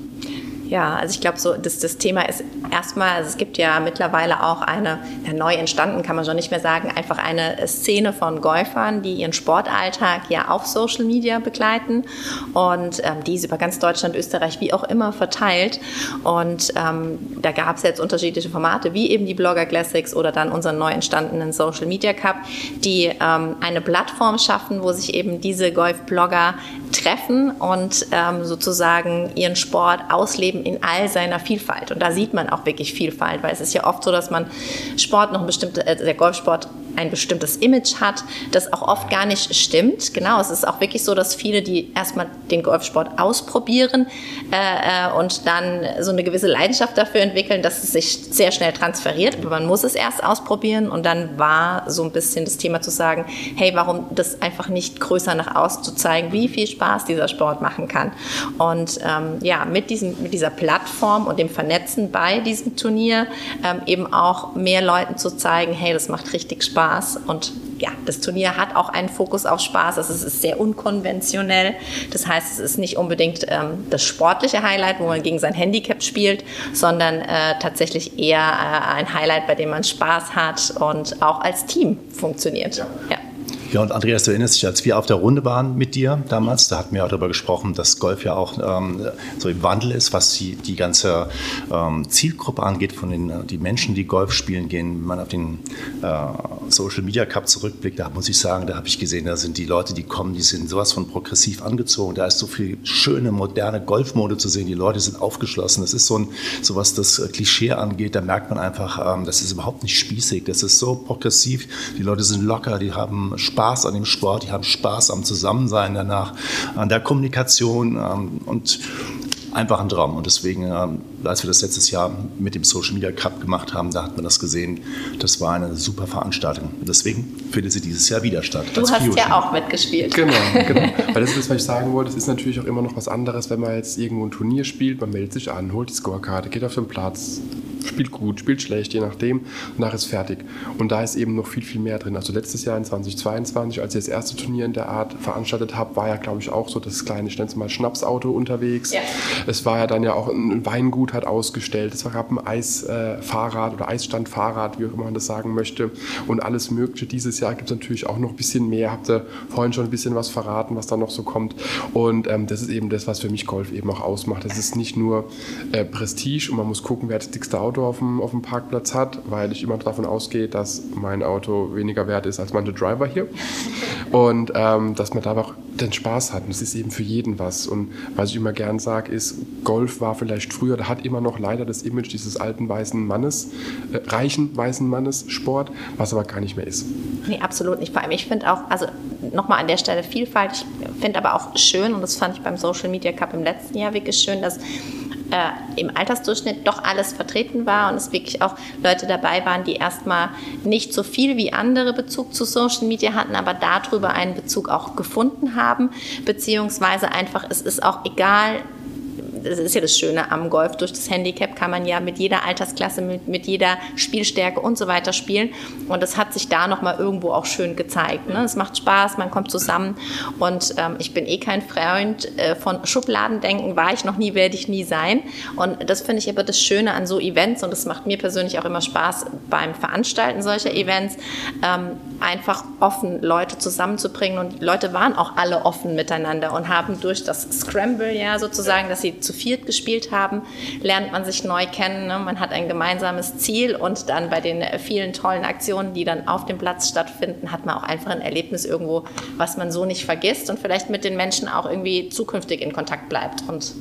Speaker 2: Ja, also ich glaube, so das, das Thema ist erstmal, also es gibt ja mittlerweile auch eine, ja, neu entstanden kann man schon nicht mehr sagen, einfach eine Szene von Golfern, die ihren Sportalltag ja auf Social Media begleiten und ähm, die ist über ganz Deutschland, Österreich, wie auch immer verteilt. Und ähm, da gab es jetzt unterschiedliche Formate, wie eben die Blogger Classics oder dann unseren neu entstandenen Social Media Cup, die ähm, eine Plattform schaffen, wo sich eben diese Golf-Blogger treffen und ähm, sozusagen ihren Sport ausleben in all seiner Vielfalt. Und da sieht man auch wirklich Vielfalt, weil es ist ja oft so, dass man Sport noch ein bestimmter, äh, der Golfsport ein bestimmtes Image hat, das auch oft gar nicht stimmt. Genau, es ist auch wirklich so, dass viele, die erstmal den Golfsport ausprobieren äh, äh, und dann so eine gewisse Leidenschaft dafür entwickeln, dass es sich sehr schnell transferiert. Aber man muss es erst ausprobieren und dann war so ein bisschen das Thema zu sagen, hey, warum das einfach nicht größer nach außen zu zeigen, wie viel Spaß dieser Sport machen kann. Und ähm, ja, mit, diesem, mit dieser Plattform und dem Vernetzen bei diesem Turnier ähm, eben auch mehr Leuten zu zeigen, hey, das macht richtig Spaß Spaß und ja, das Turnier hat auch einen Fokus auf Spaß. Also es ist sehr unkonventionell. Das heißt, es ist nicht unbedingt ähm, das sportliche Highlight, wo man gegen sein Handicap spielt, sondern äh, tatsächlich eher äh, ein Highlight, bei dem man Spaß hat und auch als Team funktioniert. Ja. ja.
Speaker 3: Ja, und Andreas, du erinnerst dich, als wir auf der Runde waren mit dir damals, da hatten wir auch darüber gesprochen, dass Golf ja auch ähm, so im Wandel ist, was die, die ganze ähm, Zielgruppe angeht, von den die Menschen, die Golf spielen gehen. Wenn man auf den äh, Social Media Cup zurückblickt, da muss ich sagen, da habe ich gesehen, da sind die Leute, die kommen, die sind sowas von progressiv angezogen. Da ist so viel schöne, moderne Golfmode zu sehen. Die Leute sind aufgeschlossen. Das ist so ein, so was das Klischee angeht, da merkt man einfach, ähm, das ist überhaupt nicht spießig. Das ist so progressiv. Die Leute sind locker, die haben Spaß Spaß an dem Sport, die haben Spaß am Zusammensein danach, an der Kommunikation ähm, und einfach ein Traum. Und deswegen, ähm, als wir das letztes Jahr mit dem Social Media Cup gemacht haben, da hat man das gesehen. Das war eine super Veranstaltung. Und deswegen findet sie dieses Jahr wieder statt.
Speaker 2: Du hast ja auch mitgespielt.
Speaker 1: Genau, genau. [LAUGHS] Weil das ist, was ich sagen wollte, es ist natürlich auch immer noch was anderes, wenn man jetzt irgendwo ein Turnier spielt, man meldet sich an, holt die Scorekarte, geht auf den Platz, spielt gut, spielt schlecht, je nachdem. Und nachher ist fertig. Und da ist eben noch viel, viel mehr drin. Also letztes Jahr in 2022, als ich das erste Turnier in der Art veranstaltet habe, war ja, glaube ich, auch so das kleine, ich nenne es mal Schnapsauto unterwegs. Ja. Es war ja dann ja auch ein Weingut hat ausgestellt. Es gab ein Eisfahrrad äh, oder Eisstandfahrrad, wie auch immer man das sagen möchte. Und alles Mögliche. Dieses Jahr gibt es natürlich auch noch ein bisschen mehr. Habt ihr vorhin schon ein bisschen was verraten, was da noch so kommt. Und ähm, das ist eben das, was für mich Golf eben auch ausmacht. Es ist nicht nur äh, Prestige und man muss gucken, wer das dickste Auto auf dem, auf dem Parkplatz hat, weil ich immer davon ausgehe, dass mein Auto weniger wert ist als manche Driver hier. [LAUGHS] Und ähm, dass man da auch den Spaß hat. Und es ist eben für jeden was. Und was ich immer gern sage, ist, Golf war vielleicht früher, da hat immer noch leider das Image dieses alten weißen Mannes, äh, reichen weißen Mannes Sport, was aber gar nicht mehr ist.
Speaker 2: Nee, absolut nicht. Vor allem, ich finde auch, also nochmal an der Stelle Vielfalt, ich finde aber auch schön, und das fand ich beim Social Media Cup im letzten Jahr wirklich schön, dass äh, im Altersdurchschnitt doch alles vertreten war und es wirklich auch Leute dabei waren, die erstmal nicht so viel wie andere Bezug zu Social Media hatten, aber darüber einen Bezug auch gefunden haben, beziehungsweise einfach, es ist auch egal, das ist ja das Schöne am Golf, durch das Handicap kann man ja mit jeder Altersklasse, mit, mit jeder Spielstärke und so weiter spielen. Und das hat sich da nochmal irgendwo auch schön gezeigt. Ne? Es macht Spaß, man kommt zusammen. Und ähm, ich bin eh kein Freund äh, von Schubladendenken, war ich noch nie, werde ich nie sein. Und das finde ich aber das Schöne an so Events und das macht mir persönlich auch immer Spaß beim Veranstalten solcher Events, ähm, einfach offen Leute zusammenzubringen. Und Leute waren auch alle offen miteinander und haben durch das Scramble ja sozusagen, dass sie zu zu viert gespielt haben, lernt man sich neu kennen. Ne? Man hat ein gemeinsames Ziel und dann bei den vielen tollen Aktionen, die dann auf dem Platz stattfinden, hat man auch einfach ein Erlebnis irgendwo, was man so nicht vergisst und vielleicht mit den Menschen auch irgendwie zukünftig in Kontakt bleibt. Und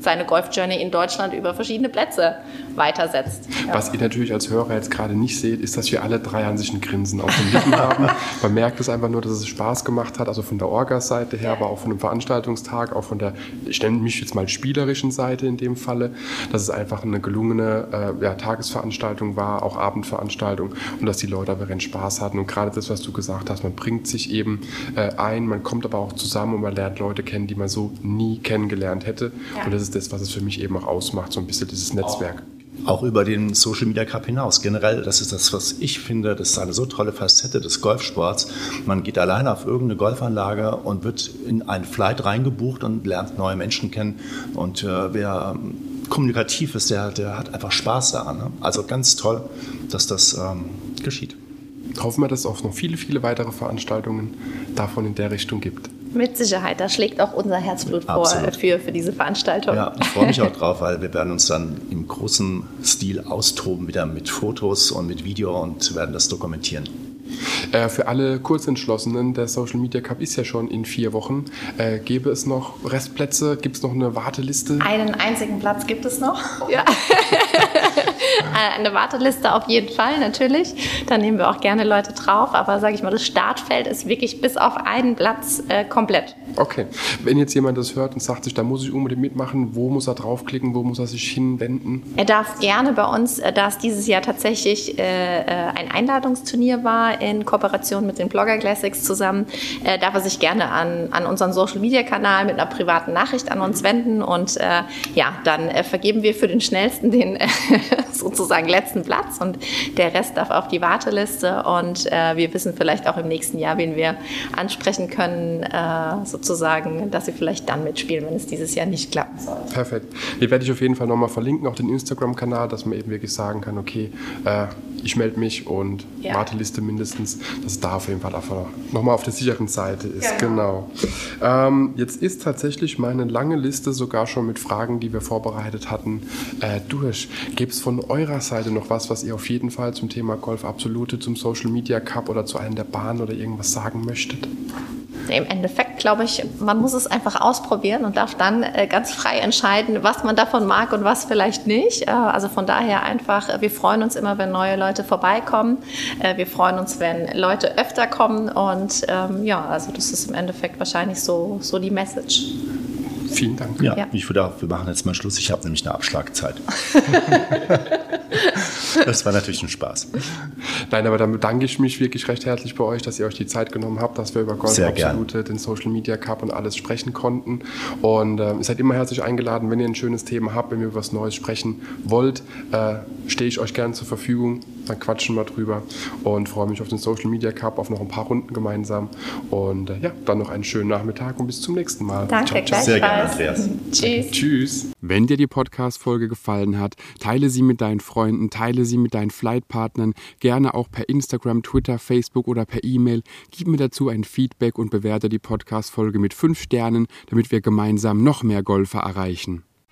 Speaker 2: seine Golf-Journey in Deutschland über verschiedene Plätze weitersetzt.
Speaker 1: Ja. Was ihr natürlich als Hörer jetzt gerade nicht seht, ist, dass wir alle drei an sich ein Grinsen auf den Lippen haben. [LAUGHS] Man merkt es einfach nur, dass es Spaß gemacht hat, also von der Orga-Seite her, aber auch von dem Veranstaltungstag, auch von der, ich nenne mich jetzt mal spielerischen Seite in dem Falle, dass es einfach eine gelungene äh, ja, Tagesveranstaltung war, auch Abendveranstaltung und dass die Leute aber ihren Spaß hatten. Und gerade das, was du gesagt hast, man bringt sich eben äh, ein, man kommt aber auch zusammen und man lernt Leute kennen, die man so nie kennengelernt hätte. Ja. Und das ist ist das, was es für mich eben auch ausmacht, so ein bisschen dieses Netzwerk.
Speaker 3: Auch über den Social Media Cup hinaus. Generell, das ist das, was ich finde, das ist eine so tolle Facette des Golfsports. Man geht alleine auf irgendeine Golfanlage und wird in einen Flight reingebucht und lernt neue Menschen kennen. Und äh, wer ähm, kommunikativ ist, der, der hat einfach Spaß daran. Ne? Also ganz toll, dass das ähm, geschieht.
Speaker 1: Hoffen wir, dass es auch noch viele, viele weitere Veranstaltungen davon in der Richtung gibt.
Speaker 2: Mit Sicherheit, da schlägt auch unser Herzblut vor für, für diese Veranstaltung.
Speaker 3: Ja, ich freue mich auch drauf, weil wir werden uns dann im großen Stil austoben, wieder mit Fotos und mit Video und werden das dokumentieren.
Speaker 1: Äh, für alle Kurzentschlossenen, der Social Media Cup ist ja schon in vier Wochen. Äh, gäbe es noch Restplätze? Gibt es noch eine Warteliste?
Speaker 2: Einen einzigen Platz gibt es noch. Ja. [LAUGHS] Äh, eine Warteliste auf jeden Fall, natürlich. Da nehmen wir auch gerne Leute drauf. Aber sage ich mal, das Startfeld ist wirklich bis auf einen Platz äh, komplett.
Speaker 1: Okay. Wenn jetzt jemand das hört und sagt sich, da muss ich unbedingt mitmachen, wo muss er draufklicken, wo muss er sich hinwenden?
Speaker 2: Er darf gerne bei uns, äh, da es dieses Jahr tatsächlich äh, ein Einladungsturnier war in Kooperation mit den Blogger Classics zusammen, äh, darf er sich gerne an, an unseren Social Media Kanal mit einer privaten Nachricht an uns wenden und äh, ja, dann vergeben wir für den schnellsten den [LAUGHS] sozusagen letzten Platz und der Rest darf auf die Warteliste und äh, wir wissen vielleicht auch im nächsten Jahr, wen wir ansprechen können, äh, sozusagen, dass sie vielleicht dann mitspielen, wenn es dieses Jahr nicht klappen soll.
Speaker 1: Perfekt. Die werde ich auf jeden Fall nochmal verlinken, auch den Instagram-Kanal, dass man eben wirklich sagen kann, okay, äh, ich melde mich und ja. Warteliste mindestens, dass es da auf jeden Fall einfach nochmal auf der sicheren Seite ist. Genau. genau. Ähm, jetzt ist tatsächlich meine lange Liste sogar schon mit Fragen, die wir vorbereitet hatten, äh, durch. Gibt es von eurer Seite noch was, was ihr auf jeden Fall zum Thema Golf Absolute, zum Social Media Cup oder zu einem der Bahnen oder irgendwas sagen möchtet?
Speaker 2: Im Endeffekt glaube ich, man muss es einfach ausprobieren und darf dann äh, ganz frei entscheiden, was man davon mag und was vielleicht nicht. Äh, also von daher einfach, äh, wir freuen uns immer, wenn neue Leute vorbeikommen. wir freuen uns, wenn Leute öfter kommen und ähm, ja, also das ist im Endeffekt wahrscheinlich so, so die Message.
Speaker 1: Vielen Dank.
Speaker 3: Ja, ja. ich würde auch, wir machen jetzt mal Schluss. Ich habe nämlich eine Abschlagzeit. [LAUGHS] das war natürlich ein Spaß.
Speaker 1: Nein, aber dann bedanke ich mich wirklich recht herzlich bei euch, dass ihr euch die Zeit genommen habt, dass wir über Golf Absolute, den Social Media Cup und alles sprechen konnten. Und äh, ihr seid immer herzlich eingeladen, wenn ihr ein schönes Thema habt, wenn ihr über was Neues sprechen wollt, äh, stehe ich euch gerne zur Verfügung. Dann quatschen wir drüber und freue mich auf den Social Media Cup, auf noch ein paar Runden gemeinsam. Und äh, ja, dann noch einen schönen Nachmittag und bis zum nächsten Mal.
Speaker 2: Danke, ciao, Sehr gerne, Andreas. [LAUGHS]
Speaker 1: Tschüss. Tschüss.
Speaker 4: Wenn dir die Podcast-Folge gefallen hat, teile sie mit deinen Freunden, teile sie mit deinen Flightpartnern, gerne auch per Instagram, Twitter, Facebook oder per E-Mail. Gib mir dazu ein Feedback und bewerte die Podcast-Folge mit 5 Sternen, damit wir gemeinsam noch mehr Golfer erreichen.